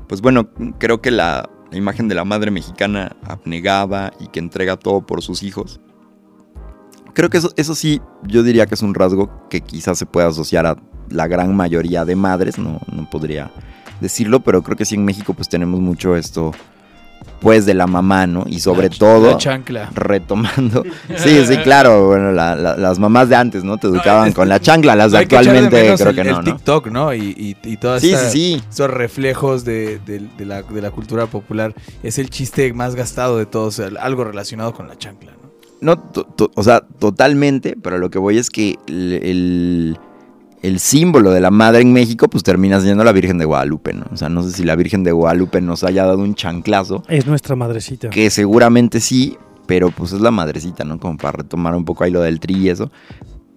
pues bueno, creo que la, la imagen de la madre mexicana abnegada y que entrega todo por sus hijos, creo que eso, eso sí, yo diría que es un rasgo que quizás se pueda asociar a la gran mayoría de madres, no, no podría decirlo, pero creo que sí en México pues tenemos mucho esto, pues de la mamá, ¿no? Y sobre La ch- todo La chancla. retomando. (laughs) Sí, sí, claro. Bueno, la- la- las mamás de antes, ¿no? Te educaban con la chancla, las de actualmente creo el, que el no, ¿no? TikTok, ¿no? Y, y, y todas Sí, sí, sí. esos reflejos de, de- de la, de la cultura popular. Es el chiste más gastado de todos, el- algo relacionado con la chancla, ¿no? No, to- to- o sea, totalmente, pero lo que voy es que el, el- el símbolo de la madre en México, pues termina siendo la Virgen de Guadalupe, ¿no? O sea, no sé si la Virgen de Guadalupe nos haya dado un chanclazo, Es nuestra madrecita. que seguramente sí, pero pues es la madrecita, ¿no? Como para retomar un poco ahí lo del tri y eso.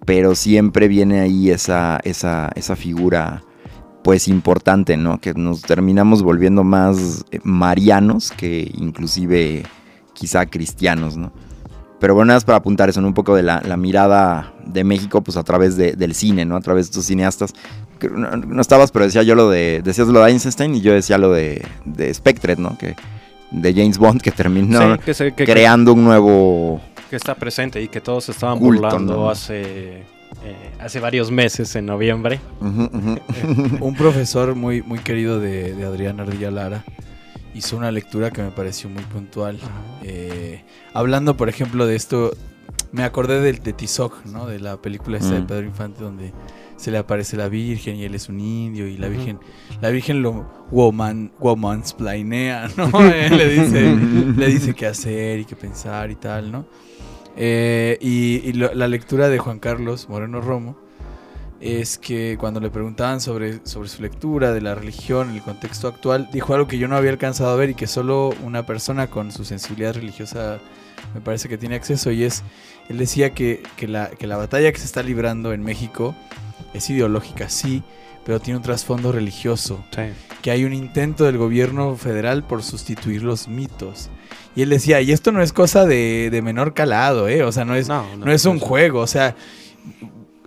Pero siempre viene ahí esa, esa, esa figura pues importante, ¿no? Que nos terminamos volviendo más eh, marianos que inclusive quizá cristianos, ¿no? Pero bueno, nada más para apuntar eso, ¿no? un poco de la, la mirada de México, pues a través de- del cine, ¿no? A través de estos cineastas. No, no estabas, pero decía yo lo de, decías lo de Einstein y yo decía lo de, de Spectre, ¿no? Que, de James Bond, que terminó Sí, que, se- que- creando un nuevo... que está presente y que todos estaban Culto, burlando ¿no? hace, eh, hace varios meses, en noviembre. Ujú, ujú. (laughs) Un profesor muy, muy querido de, de Adrián Ardilla Lara hizo una lectura que me pareció muy puntual. Eh, hablando, por ejemplo, de esto, me acordé del de Tizoc, ¿no? De la película esta de Mm. Pedro Infante donde se le aparece la Virgen y él es un indio y la. Virgen, la Virgen lo woman, womansplainea, (laughs) ¿no? (laughs) Eh, le dice, le dice qué hacer y qué pensar y tal, ¿no? Eh, y y lo- la lectura de Juan Carlos Moreno Romo es que cuando le preguntaban sobre, sobre su lectura de la religión en el contexto actual, dijo algo que yo no había alcanzado a ver y que solo una persona con su sensibilidad religiosa me parece que tiene acceso y es, él decía que, que la, que la batalla que se está librando en México es ideológica, sí, pero tiene un trasfondo religioso Sí. que hay un intento del gobierno federal por sustituir los mitos. Y él decía, y esto no es cosa de, de menor calado, ¿eh? O sea, no es, no, es un juego, o sea,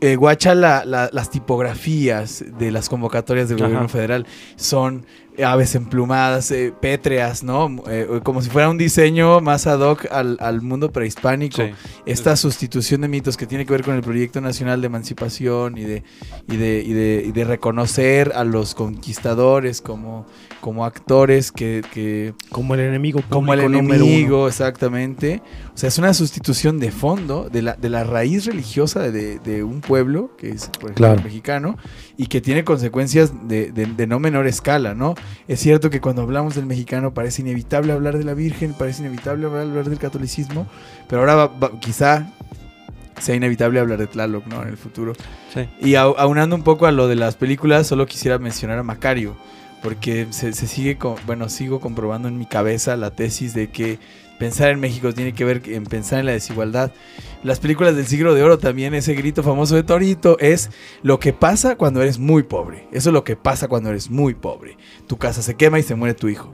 eh, guacha la- la- las tipografías de las convocatorias del Ajá. gobierno federal son aves emplumadas, eh, pétreas, ¿no? Eh, como si fuera un diseño más ad hoc al, al mundo prehispánico Sí. esta sustitución de mitos que tiene que ver con el proyecto nacional de emancipación y de, y de, y de, y de reconocer a los conquistadores como, como actores que, que- Como el enemigo como el enemigo, exactamente. O sea, es una sustitución de fondo de la, de la raíz religiosa de, de un pueblo, que es por ejemplo Claro. el mexicano, y que tiene consecuencias de, de- de no menor escala, ¿no? Es cierto que cuando hablamos del mexicano parece inevitable hablar de la Virgen, parece inevitable hablar, hablar del catolicismo, pero ahora va- va- quizá sea inevitable hablar de Tlaloc, ¿no? En el futuro. Sí. Y au- aunando un poco a lo de las películas, solo quisiera mencionar a Macario, porque se, se sigue, co- bueno, sigo comprobando en mi cabeza la tesis de que pensar en México tiene que ver en pensar en la desigualdad. Las películas del siglo de oro también, ese grito famoso de Torito, es lo que pasa cuando eres muy pobre. Eso es lo que pasa cuando eres muy pobre. Tu casa se quema y se muere tu hijo.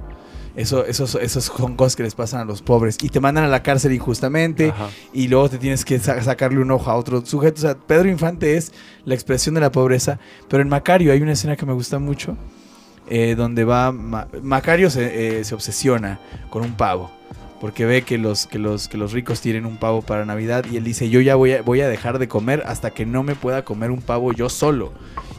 Eso, esos, esos son cosas que les pasan a los pobres. Y te mandan a la cárcel injustamente Ajá. y luego te tienes que sa- sacarle un ojo a otro sujeto. O sea, Pedro Infante es la expresión de la pobreza. Pero en Macario hay una escena que me gusta mucho, eh, donde va... Ma- Macario se, eh, se obsesiona con un pavo, porque ve que los, que, los, que los ricos tienen un pavo para Navidad y él dice, yo ya voy a, voy a dejar de comer hasta que no me pueda comer un pavo yo solo.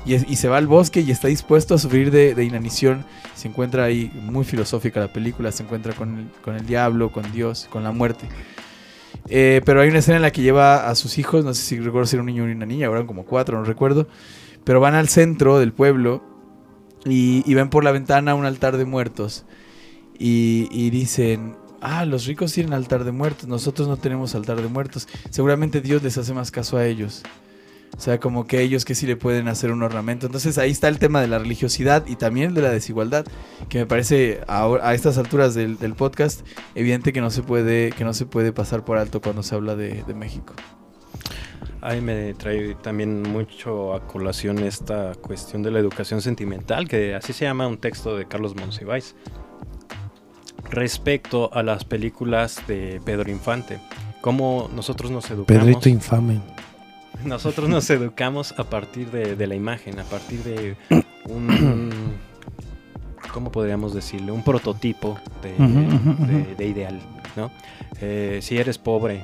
Y, se va al bosque y está dispuesto a sufrir de, inanición. Se encuentra ahí, muy filosófica la película, se encuentra con el, con el diablo, con Dios, con la muerte. Eh, pero hay una escena en la que lleva a sus hijos, no sé si recuerdo si era un niño o una niña, ahora como cuatro, no recuerdo, pero van al centro del pueblo y, y ven por la ventana un altar de muertos y, dicen, ah, los ricos tienen altar de muertos, nosotros no tenemos altar de muertos, seguramente Dios les hace más caso a ellos. O sea, como que ellos que sí le pueden hacer un ornamento. Entonces ahí está el tema de la religiosidad y también de la desigualdad, que me parece a, estas alturas del, podcast evidente que no se puede que no se puede pasar por alto cuando se habla de México. Ahí me trae también mucho a colación esta cuestión de la educación sentimental, que así se llama un texto de Carlos Monsiváis, respecto a las películas de Pedro Infante. Cómo nosotros nos educamos. Pedrito infame. (laughs) Nosotros nos educamos a partir de, de la imagen, a partir de (clears throat) un, ¿cómo podríamos decirle? Un prototipo de ideal, ¿no? Eh, si eres pobre,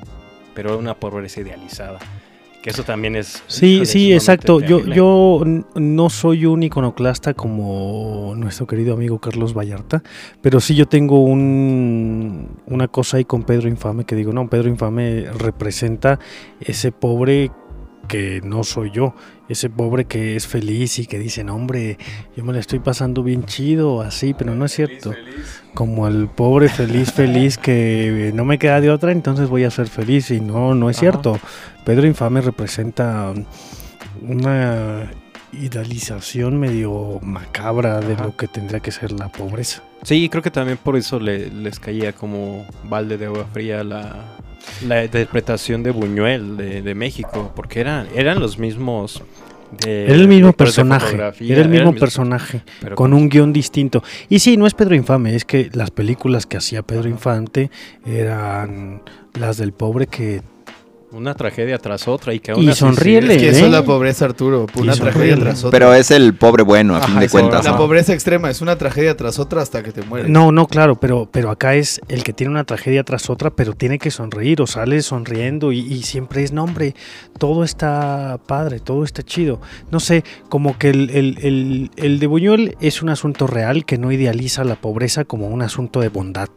pero una pobreza idealizada, que eso también es... Sí, híjole, sí, exacto. Yo, terrible. yo no soy un iconoclasta como nuestro querido amigo Carlos Vallarta, pero sí yo tengo un, una cosa ahí con Pedro Infame que digo, no, Pedro Infame representa ese pobre que no soy yo, ese pobre que es feliz y que dice, no, hombre, yo me la estoy pasando bien chido, así, pero no es cierto. Como el pobre feliz, feliz que no me queda de otra, entonces voy a ser feliz y no, no es Ajá. cierto. Pedro Infame representa una idealización medio macabra de lo que tendría que ser la pobreza. Sí, creo que también por eso le- les caía como balde de agua fría la, la interpretación de Buñuel de, de México, porque eran, eran los mismos. Era el mismo personaje, era el mismo personaje, pero con un guion distinto. Y sí, no es Pedro Infame, es que las películas que hacía Pedro Infante eran las del pobre que... Una tragedia tras otra y que aún Y así sonríele, Es que ¿eh? eso es la pobreza, Arturo. Una Y tragedia sonríe. tras otra. Pero es el pobre bueno, a fin de eso, cuentas. la ¿no? pobreza extrema es una tragedia tras otra hasta que te mueres. No, no, claro, pero, pero acá es el que tiene una tragedia tras otra, pero tiene que sonreír o sale sonriendo y, y siempre es, no hombre, todo está padre, todo está chido. No sé, como que el, el, el, el de Buñuel es un asunto real que no idealiza la pobreza como un asunto de bondad.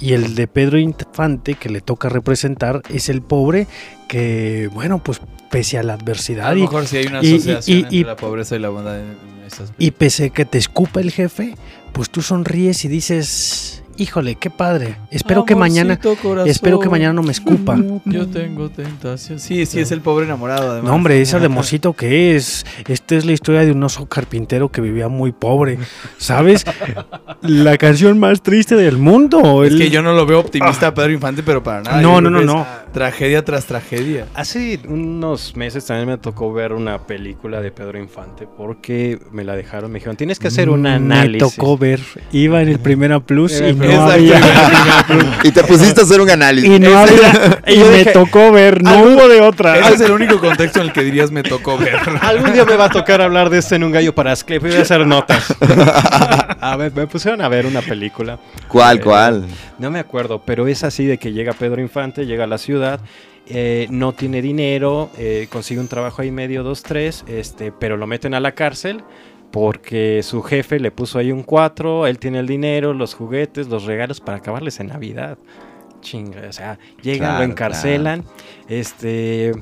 Y el de Pedro Infante, que le toca representar, es el pobre que, bueno, pues pese a la adversidad A lo y, mejor sí hay una y- y- asociación y- entre y- la pobreza y la bondad en, estas y pese que te escupa el jefe, pues tú sonríes y dices, híjole, qué padre. Espero que mañana, corazón, espero que mañana no me escupa. (laughs) Yo tengo tentación. Sí, sí, es el pobre enamorado, además. No, hombre, esa de Mosito que es. Esta es la historia de un oso carpintero que vivía muy pobre. ¿Sabes? (laughs) La canción más triste del mundo. Es El- que yo no lo veo optimista a Pedro Infante, pero para nada. No, Yo no, no, no. Tragedia tras tragedia. Hace unos meses también me tocó ver una película de Pedro Infante porque me la dejaron, me dijeron, tienes que hacer un análisis. Me tocó ver. Iba en el Primera Plus y no Exacto. había. (laughs) Y te pusiste a hacer un análisis. Y no había. Y yo me tocó ver. No algún- hubo de otra. Ese es el único contexto en el que dirías me tocó ver. (laughs) Algún día me va a tocar hablar de este en un gallo para Asclepio y voy a hacer notas. (laughs) a ver, me pusieron a ver una película. ¿Cuál, Eh, cuál? No me acuerdo, pero es así de que llega Pedro Infante, llega a la ciudad, eh, no tiene dinero, eh, consigue un trabajo ahí medio, dos, tres, este, pero lo meten a la cárcel porque su jefe le puso ahí un 4, él tiene el dinero, los juguetes, los regalos para acabarles en Navidad. Chinga, o sea, llegan, Claro, lo encarcelan, este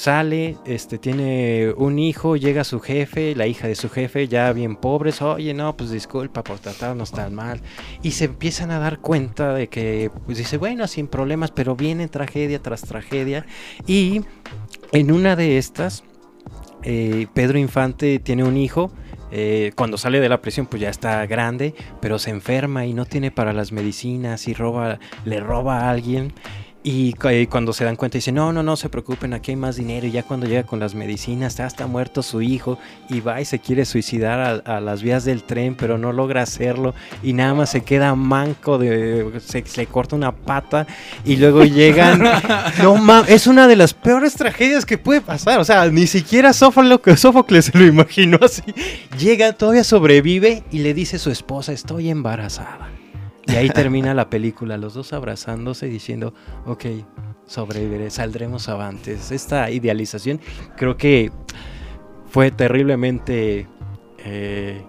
sale, este tiene un hijo, llega su jefe, la hija de su jefe, ya bien pobres, oye, no, pues disculpa por tratarnos tan mal. Y se empiezan a dar cuenta de que, pues dice, bueno, sin problemas, pero viene tragedia tras tragedia. Y en una de estas, eh, Pedro Infante tiene un hijo. eh, cuando sale de la prisión, pues ya está grande, pero se enferma y no tiene para las medicinas y roba, le roba a alguien. Y cu- cuando se dan cuenta dice, no, no, no se preocupen, aquí hay más dinero. Y ya cuando llega con las medicinas, ya está muerto su hijo y va y se quiere suicidar a, a las vías del tren, pero no logra hacerlo. Y nada más se queda manco, de, se, se corta una pata y luego llegan... (laughs) no ma- es una de las peores tragedias que puede pasar. O sea, ni siquiera Sófocles se lo imaginó así. Llega, todavía sobrevive y le dice a su esposa, estoy embarazada. Y ahí (laughs) termina la película, los dos abrazándose y diciendo, ok, sobreviviré, saldremos avantes. Esta idealización creo que fue terriblemente eh,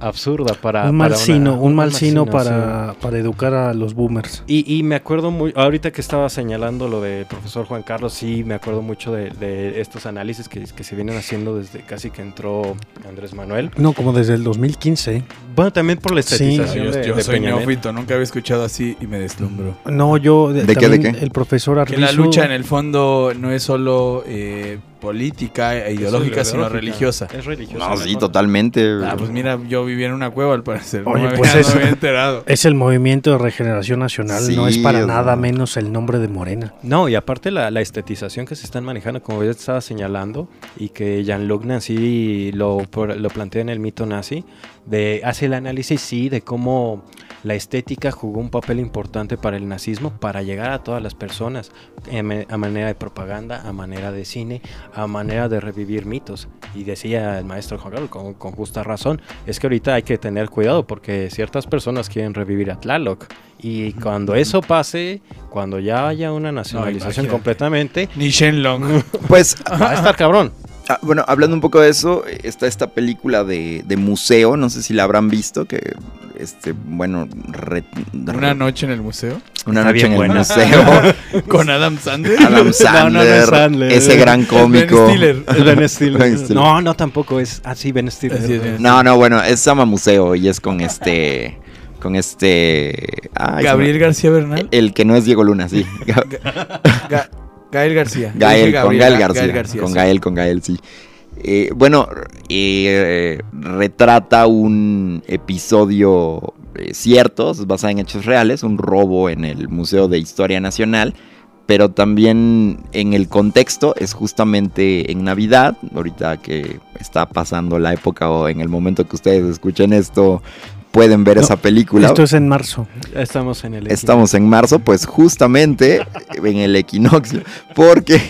absurda para... un mal para una- sino, un mal sino sí. para, para educar a los boomers. Y, y me acuerdo muy, ahorita que estaba señalando lo del profesor Juan Carlos, sí, me acuerdo mucho de, de estos análisis que, que se vienen haciendo desde casi que entró Andrés Manuel. No, como desde el 2015. Bueno, también por la Sí. estetización yo de, yo de soy neófito, nunca había escuchado así y me deslumbro. No, yo. ¿De qué, de también qué? El profesor Que la Arbizu- lucha en el fondo no es solo eh, política e ideológica, Es sino religiosa. Es religiosa. No, sí, cosa. totalmente. Ah, pues mira, yo vivía en una cueva al parecer. Oye, no me pues había, es- no me había enterado. Es el movimiento de regeneración nacional, no es para nada menos el nombre de Morena. No, y aparte la, la estetización que se están manejando, como ya estaba señalando, y que Jean-Luc Nancy lo, lo plantea en el mito nazi, de, hace el análisis, sí, de cómo la estética jugó un papel importante para el nazismo, para llegar a todas las personas, en me- a manera de propaganda, a manera de cine, a manera de revivir mitos. Y decía el maestro Juan Carlos, con, con justa razón, es que ahorita hay que tener cuidado porque ciertas personas quieren revivir a Tlaloc. Y cuando eso pase, cuando ya haya una nacionalización completamente, Ni Shenlong. (laughs) Pues, va a estar cabrón. ah, bueno, hablando un poco de eso, está esta película de, de museo, no sé si la habrán visto, que, este, bueno, re- Una noche en el museo. una Está noche en el museo. (laughs) Con Adam Sandler. Adam Sandler, Sandler. ese gran cómico. Ben Stiller. Es Ben (laughs) Stiller. Ben Stiller. No, no, tampoco es. Ah, sí, Ben Stiller. Así No, no, bueno, es Sama Museo y es con este. Con este. Gabriel García Bernal. El que no es Diego Luna, sí. Ga- Gael García. Gael, con Gael Ga- García. con sí. Gael, con Gael, sí. Eh, bueno, eh, retrata un episodio eh, cierto, basado en hechos reales, un robo en el Museo de Historia Nacional, pero también en el contexto es justamente en Navidad, ahorita que está pasando la época o en el momento que ustedes escuchen esto, pueden ver No, esa película. Esto es en marzo. Estamos en el Estamos en marzo, pues justamente en el equinoccio, porque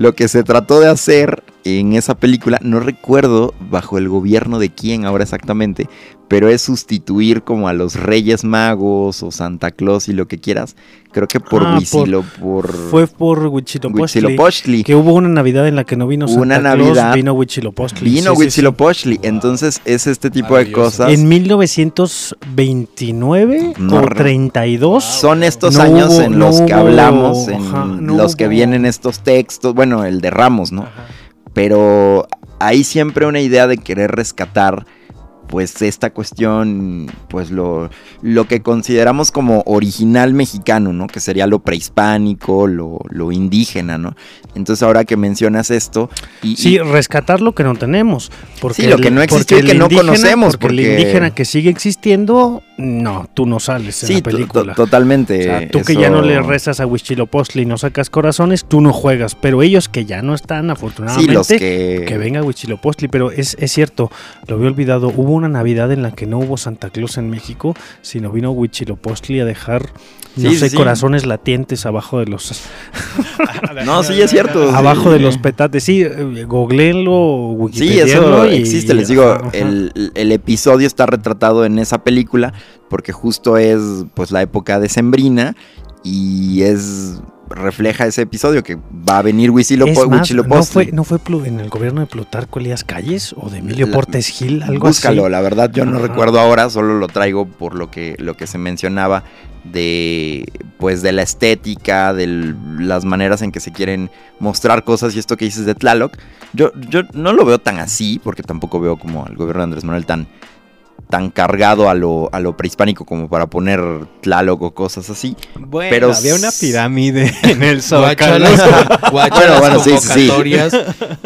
lo que se trató de hacer en esa película, no recuerdo bajo el gobierno de quién ahora exactamente, pero es sustituir como a los Reyes Magos o Santa Claus y lo que quieras, creo que por Ah, por- por, Fue por Huitzilopochtli. Que hubo una Navidad en la que no vino Santa Una Claus, Navidad. vino Huitzilopochtli. Vino Sí, sí, sí. Huitzilopochtli, entonces es este tipo de cosas. En 1929 No o re- 32. Son estos No años hubo- en no los que hubo- hablamos, en ajá, no los que hubo- vienen estos textos, bueno, el de Ramos, ¿no? Pero hay siempre una idea de querer rescatar pues esta cuestión, pues lo, lo que consideramos como original mexicano, ¿no? Que sería lo prehispánico, lo, lo indígena, ¿no? Entonces ahora que mencionas esto... Y, Sí, y- rescatar lo que no tenemos. Porque Sí, lo que no existió porque y que no indígena- conocemos, Porque el indígena que sigue existiendo, no, tú no sales en sí, la película. to- totalmente. O sea, tú que ya no le rezas a Huitzilopochtli y no sacas corazones, tú no juegas. Pero ellos que ya no están, Sí, afortunadamente, los que... que venga Huitzilopochtli. Pero es, es cierto, lo había olvidado. Hubo una Navidad en la que no hubo Santa Claus en México, sino vino Huitzilopochtli a dejar, no Sí, sé, sí, corazones latientes abajo de los (laughs) No, sí, es cierto. abajo sí. de los petates. Sí, eh, googleenlo, Sí, eso y- existe, les digo, ajá, ajá. el, el episodio está retratado en esa película porque justo es pues la época decembrina y es refleja ese episodio que va a venir Huitzilopo- Es más, ¿no Huitzilopochtli. fue, ¿No fue en el gobierno de Plutarco Elías Calles o de Emilio La- Portes Gil? Algo Búscalo, así. la verdad yo no Ajá. recuerdo ahora, solo lo traigo por lo que, lo que se mencionaba de pues de la estética, de las maneras en que se quieren mostrar cosas y esto que dices de Tlaloc. Yo, yo no lo veo tan así, porque tampoco veo como al gobierno de Andrés Manuel tan, tan cargado a lo, a lo prehispánico como para poner Tlaloc o cosas así. Bueno, Pero había una pirámide (laughs) en el Zócalo. guacha Bueno, las bueno, sí, sí.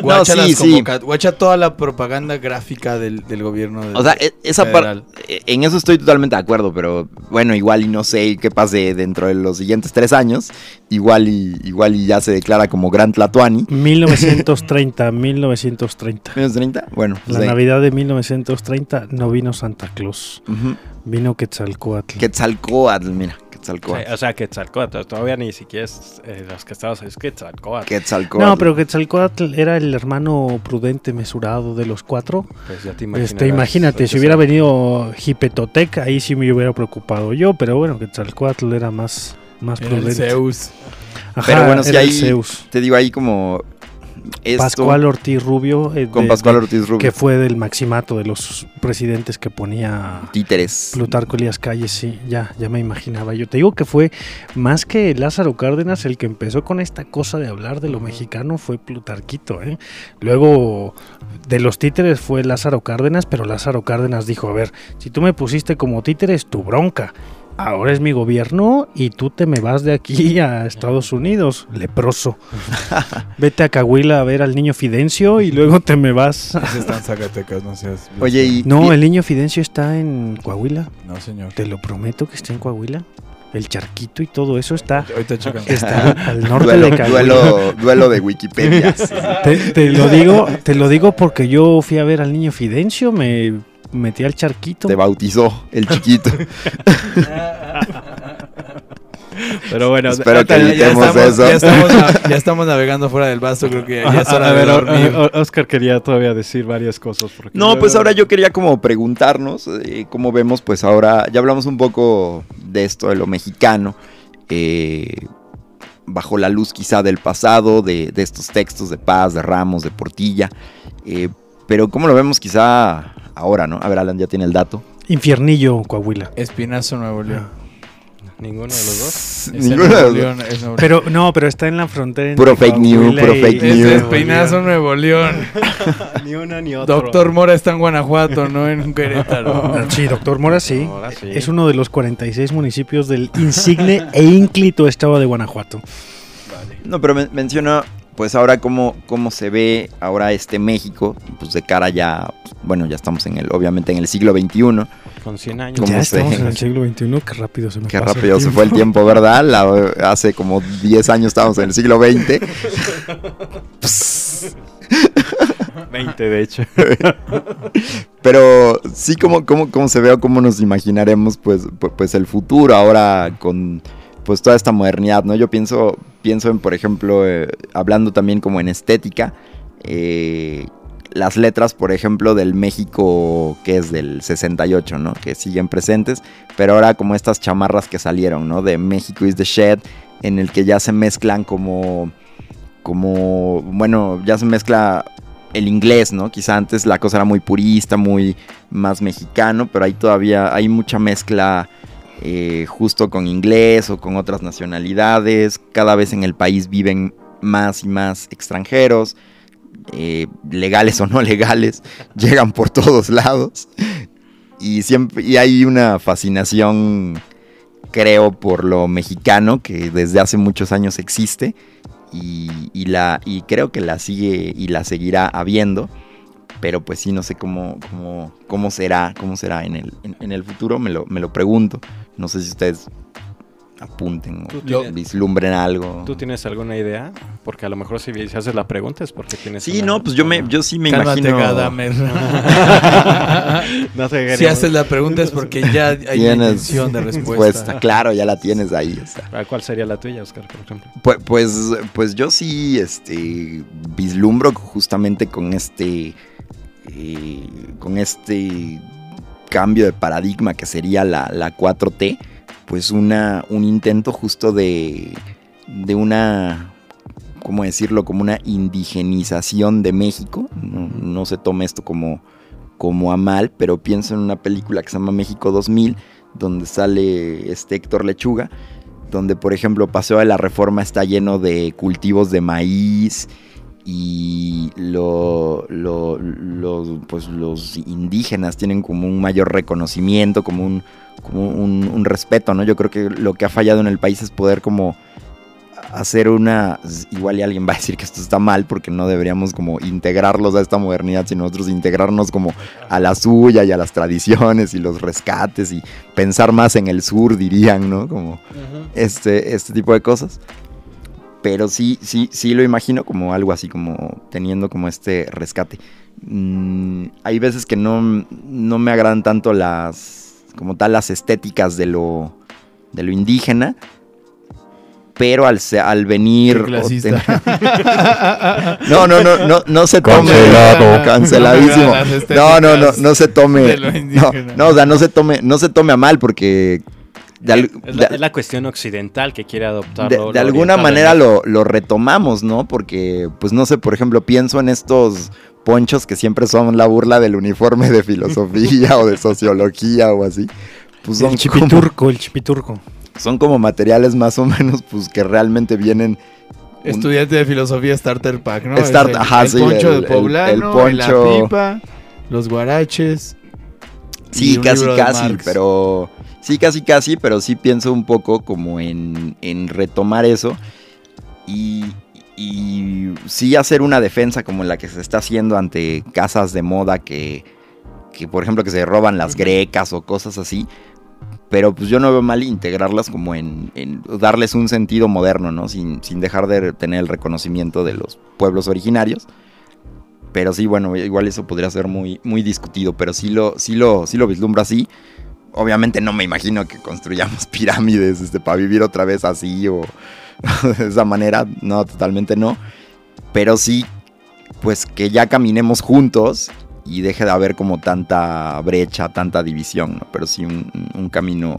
Guacha, No, las sí, guacha toda la propaganda gráfica del, del gobierno. de- O sea, e- esa parte, en eso estoy totalmente de acuerdo, pero bueno, igual y no sé qué pase dentro de los siguientes tres años, igual y, igual y ya se declara como Gran Tlatuani. 1930, 1930. ¿Menos 30? Bueno, pues La ahí. Navidad de 1930 no vino Santa Claus, vino Quetzalcoatl. Quetzalcóatl, mira, Quetzalcóatl. O sea, Quetzalcóatl, todavía ni siquiera es eh, los que estabas, es Quetzalcóatl. Quetzalcóatl. No, pero Quetzalcoatl era el hermano prudente, mesurado de los cuatro. Pues ya te Este, imagínate, si hubiera venido Hipetotec, ahí sí me hubiera preocupado yo, pero bueno, Quetzalcoatl era más, más Era el prudente. Zeus. Ajá, Pero bueno, el hay- Zeus. Te digo ahí como esto Pascual Ortiz Rubio, eh, con de- Pascual Ortiz Rubio. que fue del maximato de los presidentes que ponía Títeres. Plutarco Elías Calles, sí, ya, ya me imaginaba. Yo te digo que fue más que Lázaro Cárdenas el que empezó con esta cosa de hablar de lo mexicano fue Plutarquito, ¿eh? Luego de los títeres fue Lázaro Cárdenas, pero Lázaro Cárdenas dijo, a ver, si tú me pusiste como títeres, tu bronca. Ahora es mi gobierno y tú te me vas de aquí (laughs) a Estados Unidos, leproso. (laughs) Vete a Cahuila a ver al niño Fidencio y luego te me vas. (laughs) Ese está en Zacatecas, no seas. Oye, y, No, y- el niño Fidencio está en Coahuila. No, señor. Te lo prometo que está en Coahuila. El charquito y todo eso está, está al norte duelo, de Coahuila. duelo, duelo de Wikipedia. Te, te lo digo, te lo digo porque yo fui a ver al niño Fidencio, me metí al charquito. Te bautizó el chiquito. (laughs) Pero bueno, Espero que Ya, estamos, eso. ya, estamos, na- ya estamos navegando fuera del vaso, creo que ya es hora a de ver, dormir. Oscar quería todavía decir varias cosas. porque No, pues ahora yo quería como preguntarnos, eh, cómo vemos, pues ahora ya hablamos un poco de esto, de lo mexicano, eh, bajo la luz quizá del pasado, de, de estos textos de Paz, de Ramos, de Portilla, eh, pero cómo lo vemos quizá ahora, ¿no? A ver, Alan ya tiene el dato. Infiernillo, Coahuila. Espinazo, Nuevo León. Ninguno de los dos. Ninguno de los dos. León. Pero no, pero está en la frontera. Puro fake news, puro fake Es news. Espinazo, Nuevo León. (laughs) ni una ni otra. Doctor Mora está en Guanajuato, no en Querétaro. (laughs) Ah, Sí, doctor Mora, sí. Ahora sí. Es uno de los 46 municipios del insigne e ínclito estado de Guanajuato. No, pero men- menciono pues ahora cómo, cómo se ve ahora este México, pues de cara ya, bueno, ya estamos en el, obviamente en el siglo XXI. Con 100 años. ¿Cómo Ya se- estamos en el siglo XXI, qué rápido se me Qué pasa el rápido se fue el tiempo, ¿verdad? La- (laughs) hace como 10 años estábamos en el siglo XX. 20 de hecho. (laughs) Pero sí, como, como, como se ve o cómo nos imaginaremos pues, pu- pues el futuro ahora con pues toda esta modernidad, ¿no? Yo pienso, pienso en, por ejemplo, eh, hablando también como en estética, eh, las letras, por ejemplo, del México que es del 68, ¿no? Que siguen presentes, pero ahora como estas chamarras que salieron, ¿no? De México is the shed, en el que ya se mezclan como, como, bueno, ya se mezcla el inglés, ¿no? Quizá antes la cosa era muy purista, muy más mexicano, pero ahí todavía hay mucha mezcla eh, justo con inglés o con otras nacionalidades. Cada vez en el país viven más y más extranjeros, eh, legales o no legales, (laughs) llegan por todos lados. Y, siempre, y hay una fascinación, creo, por lo mexicano que desde hace muchos años existe y, la, y creo que la sigue y la seguirá habiendo. Pero pues sí, no sé cómo, cómo, cómo será, cómo será en el, en, en el futuro, me lo, me lo pregunto. No sé si ustedes apunten o tienes- vislumbren algo. ¿Tú tienes alguna idea? Porque a lo mejor si si haces la pregunta es porque tienes. Sí, una- no, pues yo me, yo sí me Cálmate, imagino. Gadamer. (laughs) (laughs) No te si haces la pregunta es porque ya hay una Tienes intención de respuesta. respuesta, claro, ya la tienes ahí. o sea. Ah, ¿Cuál sería la tuya, Oscar, por ejemplo? Pues, pues, pues yo sí este, vislumbro justamente con este, eh, con este cambio de paradigma que sería la, la 4T, pues una, un intento justo de, de una, ¿cómo decirlo? Como una indigenización de México. No, no se tome esto como, como a mal, pero pienso en una película que se llama México 2000, donde sale este Héctor Lechuga, donde por ejemplo Paseo de la Reforma está lleno de cultivos de maíz y lo, lo- lo- pues los indígenas tienen como un mayor reconocimiento, como un, como un, un respeto, ¿no? Yo creo que lo que ha fallado en el país es poder como hacer una... Igual y alguien va a decir que esto está mal porque no deberíamos como integrarlos a esta modernidad, sino nosotros integrarnos como a la suya y a las tradiciones y los rescates y pensar más en el sur, dirían, ¿no? Como este, este tipo de cosas. Pero sí, sí, sí lo imagino como algo así, como teniendo como este rescate. Mm, hay veces que no, no me agradan tanto las, como tal, las estéticas de lo, de lo indígena. Pero al, al venir... Ten- (laughs) no, no, no, no, no se tome... Cancelado. Canceladísimo. No, no, no, no se tome... de lo No, indígena. no, o sea, no se tome, no se tome a mal porque... de Es la, de- es la cuestión occidental que quiere adoptar. de, lo- de lo alguna manera lo, lo retomamos, ¿no? Porque, pues no sé, por ejemplo, pienso en estos ponchos que siempre son la burla del uniforme de filosofía o de sociología o así. Pues son El como, chipiturco, el chipiturco. son como materiales más o menos, pues que realmente vienen... un- Estudiante de filosofía Starter Pack, ¿no? Start- el, ajá, el sí, poncho el- de poblano, el poncho- la pipa, los guaraches. y Sí, un casi, casi, Marx. pero... Sí, casi, casi, pero sí pienso un poco como en, en retomar eso y, y sí hacer una defensa como la que se está haciendo ante casas de moda que, que por ejemplo, que se roban las grecas o cosas así. Pero pues yo no veo mal integrarlas como en, en darles un sentido moderno, ¿no? Sin, sin dejar de tener el reconocimiento de los pueblos originarios. Pero sí, bueno, igual eso podría ser muy, muy discutido, pero sí lo, sí lo, sí lo vislumbro así. Obviamente no me imagino que construyamos (laughs) pirámides este, para vivir otra vez así o (laughs) de esa manera, no, totalmente no. Pero sí, pues que ya caminemos juntos y deje de haber como tanta brecha, tanta división, ¿no? Pero sí un, camino,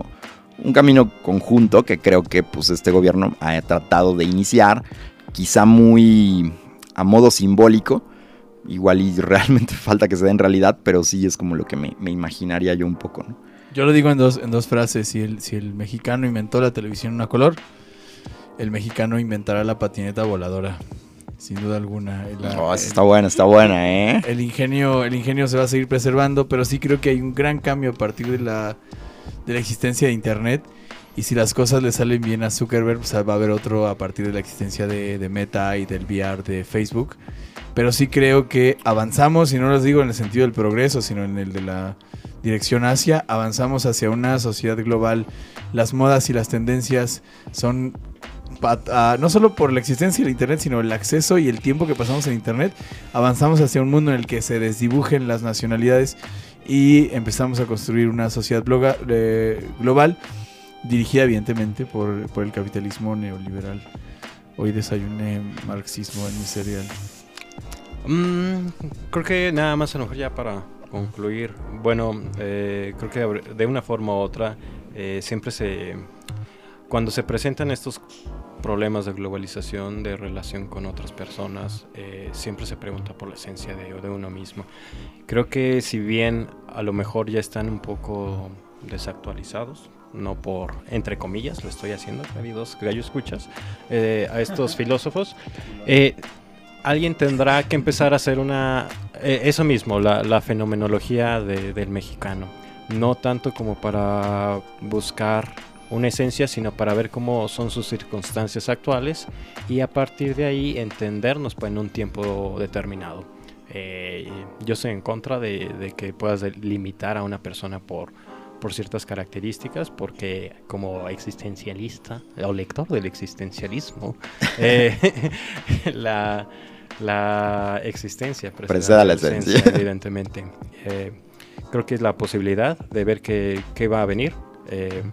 un camino conjunto que creo que pues este gobierno ha tratado de iniciar, quizá muy a modo simbólico, igual y realmente (laughs) falta que se dé en realidad, pero sí es como lo que me, me imaginaría yo un poco, ¿no? Yo lo digo en dos, en dos frases. Si el, si el mexicano inventó la televisión a color, el mexicano inventará la patineta voladora. Sin duda alguna. Oh, el- está buena, está buena, ¿eh? el ingenio, el ingenio se va a seguir preservando, pero sí creo que hay un gran cambio a partir de la, de la existencia de internet Y si las cosas le salen bien a Zuckerberg, pues va a haber otro a partir de la existencia de, de Meta y del VR de Facebook. Pero sí creo que avanzamos, y no los digo en el sentido del progreso, sino en el de la dirección hacia, avanzamos hacia una sociedad global. Las modas y las tendencias son ah, no solo por la existencia del Internet, sino el acceso y el tiempo que pasamos en Internet. Avanzamos hacia un mundo en el que se desdibujen las nacionalidades y empezamos a construir una sociedad eh, global dirigida evidentemente por, por el capitalismo neoliberal. Hoy desayuné marxismo en mi cereal. Mm, creo que nada más a ya para concluir. Bueno, eh, creo que de una forma u otra eh, siempre se... Cuando se presentan estos problemas de globalización, de relación con otras personas, eh, siempre se pregunta por la esencia de, de uno mismo. Creo que si bien a lo mejor ya están un poco desactualizados, no por, entre comillas, lo estoy haciendo, queridos gallo escuchas, eh, a estos (laughs) filósofos, eh, alguien tendrá que empezar a hacer una... eh, eso mismo, la, la fenomenología de- del mexicano. No tanto como para buscar una esencia, sino para ver cómo son sus circunstancias actuales y a partir de ahí entendernos pues, en un tiempo determinado. Eh, yo estoy en contra de, de que puedas limitar a una persona por, por ciertas características, porque como existencialista o lector del existencialismo, (laughs) eh, (laughs) la, la existencia precede a la esencia. (laughs) evidentemente. Eh, creo que es la posibilidad de ver qué, qué va a venir. Eh,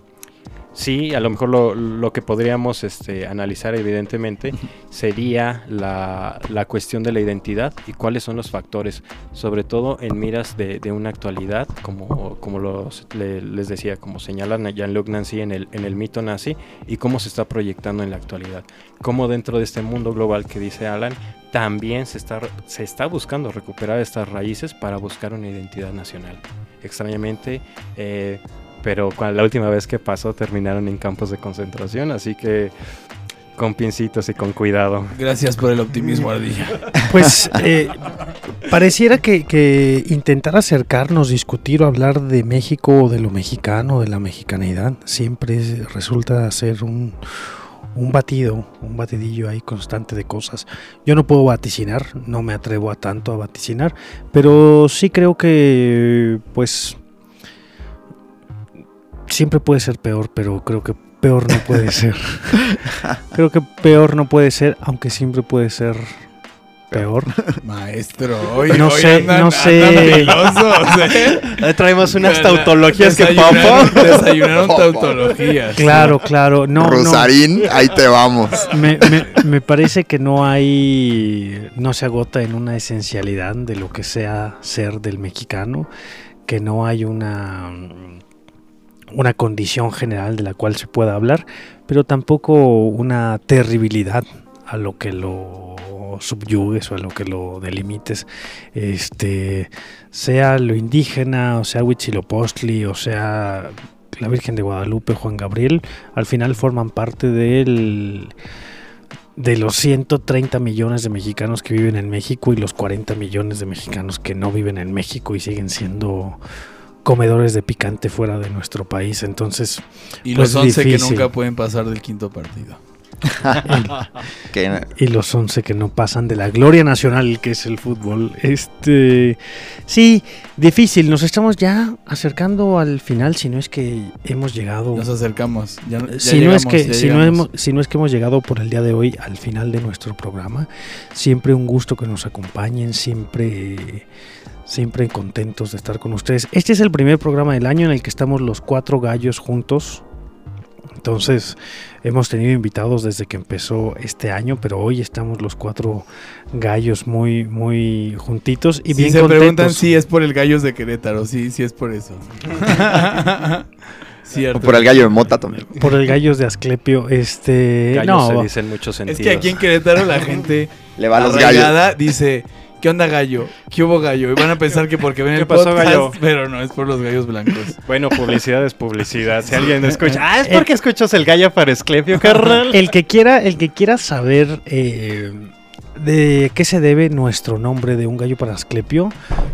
sí, a lo mejor lo, lo que podríamos este, analizar evidentemente (laughs) sería la, la cuestión de la identidad y cuáles son los factores, sobre todo en miras de, de una actualidad, como, como los, le- les decía, como señalan Jean-Luc Nancy en el, en el mito nazi, y cómo se está proyectando en la actualidad. Cómo dentro de este mundo global que dice Alan, también se está, se está buscando recuperar estas raíces para buscar una identidad nacional. Extrañamente, eh, pero cuando la última vez que pasó terminaron en campos de concentración, así que con pincitos y con cuidado. Gracias por el optimismo, Ardilla. (laughs) Pues eh, pareciera que, que intentar acercarnos, discutir o hablar de México o de lo mexicano, de la mexicanidad, siempre es- resulta ser un, un batido, un batidillo ahí constante de cosas. Yo no puedo vaticinar, no me atrevo a tanto a vaticinar, pero sí creo que pues siempre puede ser peor, pero creo que peor no puede (laughs) ser. creo que peor no puede ser, aunque siempre puede ser peor. (laughs) Maestro, hoy, No hoy sé, andan- no sé. ¿eh? (laughs) Traemos unas tautologías que papá. Desayunaron tautologías. Claro, claro. No, no. Rosarín, ahí te vamos. Me, me- me parece que no hay, no se agota en una esencialidad de lo que sea ser del mexicano, que no hay una, una condición general de la cual se pueda hablar, pero tampoco una terribilidad a lo que lo subyugues o a lo que lo delimites, este, sea lo indígena, o sea Huitzilopochtli, o sea la Virgen de Guadalupe, Juan Gabriel, al final forman parte del de los 130 millones de mexicanos que viven en México y los 40 millones de mexicanos que no viven en México y siguen siendo comedores de picante fuera de nuestro país. Entonces, Y Pues los 11 que difícil. nunca pueden pasar del quinto partido. (laughs) Que y los 11 que no pasan de la gloria nacional que es el fútbol. Este, sí, difícil. Nos estamos ya acercando al final, si no es que hemos llegado Nos acercamos. Ya, ya si no es que ya si no, llegamos. hemos, si no es que hemos llegado por el día de hoy al final de nuestro programa, siempre un gusto que nos acompañen, siempre siempre contentos de estar con ustedes. Este es el primer programa del año en el que estamos los cuatro gallos juntos. Entonces, hemos tenido invitados desde que empezó este año, pero hoy estamos los cuatro gallos muy muy juntitos y Si bien se contentos. preguntan si es por el Gallos de Querétaro, sí, sí es por eso. (laughs) Cierto. por el gallo de mota también. por el gallos de Asclepio, este Gallos se no, dice en muchos Es sentidos. que aquí en Querétaro la gente (laughs) Le va a los gallos. dice, ¿qué onda gallo? ¿Qué hubo gallo? Y van a pensar que porque ven ¿Qué el pasó, podcast, gallo? pero no, es por los gallos blancos. Bueno, publicidad es publicidad. Si alguien escucha, ah, es porque escuchas el gallo para Esclepio, carnal. el que quiera, el que quiera saber eh, de qué se debe nuestro nombre de un gallo para Asclepio,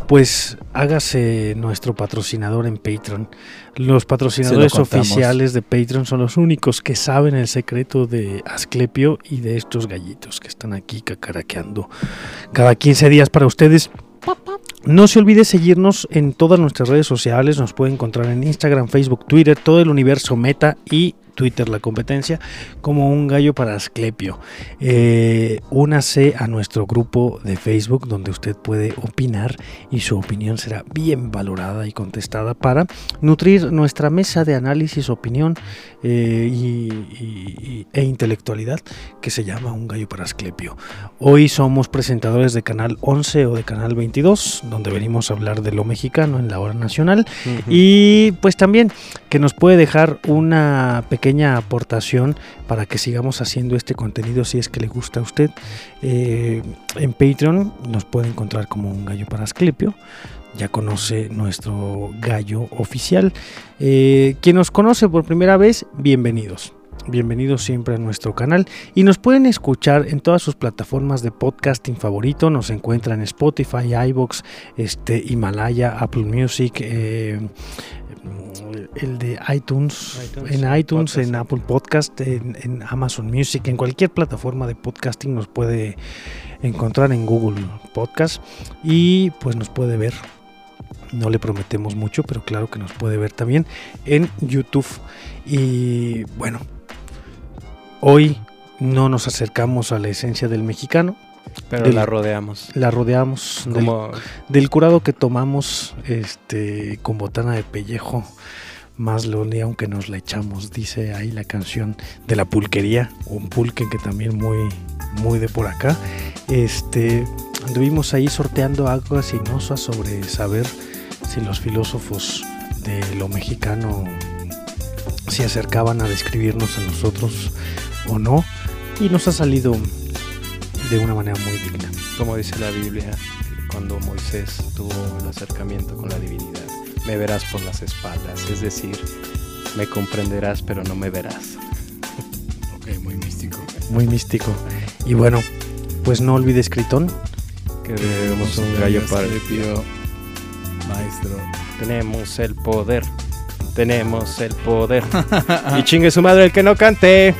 pues hágase nuestro patrocinador en Patreon. Los patrocinadores lo oficiales de Patreon son los únicos que saben el secreto de Asclepio y de estos gallitos que están aquí cacaraqueando cada 15 días para ustedes. No se olvide seguirnos en todas nuestras redes sociales. Nos puede encontrar en Instagram, Facebook, Twitter, todo el universo Meta y Twitter, la competencia, como un gallo para Asclepio. Eh, únase a nuestro grupo de Facebook donde usted puede opinar y su opinión será bien valorada y contestada para nutrir nuestra mesa de análisis, opinión eh, y- e intelectualidad que se llama Un Gallo para Asclepio. Hoy somos presentadores de Canal 11 o de Canal 22, donde venimos a hablar de lo mexicano en la hora nacional. Y pues también que nos puede dejar una pequeña aportación para que sigamos haciendo este contenido si es que le gusta a usted. Eh, en Patreon nos puede encontrar como un gallo para Asclepio. Ya conoce nuestro gallo oficial. Eh, quien nos conoce por primera vez, bienvenidos. Bienvenidos siempre a nuestro canal y nos pueden escuchar en todas sus plataformas de podcasting favorito. Nos encuentran en Spotify, iBox, este, Himalaya, Apple Music, eh, el de iTunes, iTunes, en iTunes, podcast. en Apple Podcast, en, en Amazon Music, en cualquier plataforma de podcasting nos puede encontrar en Google Podcast y pues nos puede ver. No le prometemos mucho, pero claro que nos puede ver también en YouTube. Y bueno, hoy no nos acercamos a la esencia del mexicano, Pero del- la rodeamos. la rodeamos del, curado que tomamos este con botana de pellejo más lo aunque nos la echamos dice ahí la canción de la pulquería un pulque que también muy muy de por acá. Este anduvimos ahí sorteando aguas sinuosas sobre saber si los filósofos de lo mexicano se acercaban a describirnos a nosotros o no y nos ha salido de una manera muy digna como dice la Biblia, cuando Moisés tuvo el acercamiento con la divinidad, me verás por las espaldas, es decir, me comprenderás pero no me verás. (laughs) Ok, muy místico. muy místico. Y bueno, pues no olvides Critón. Que debemos un gallo para el Asclepio, Maestro. Tenemos el poder, tenemos el poder. (laughs) y chingue su madre el que no cante.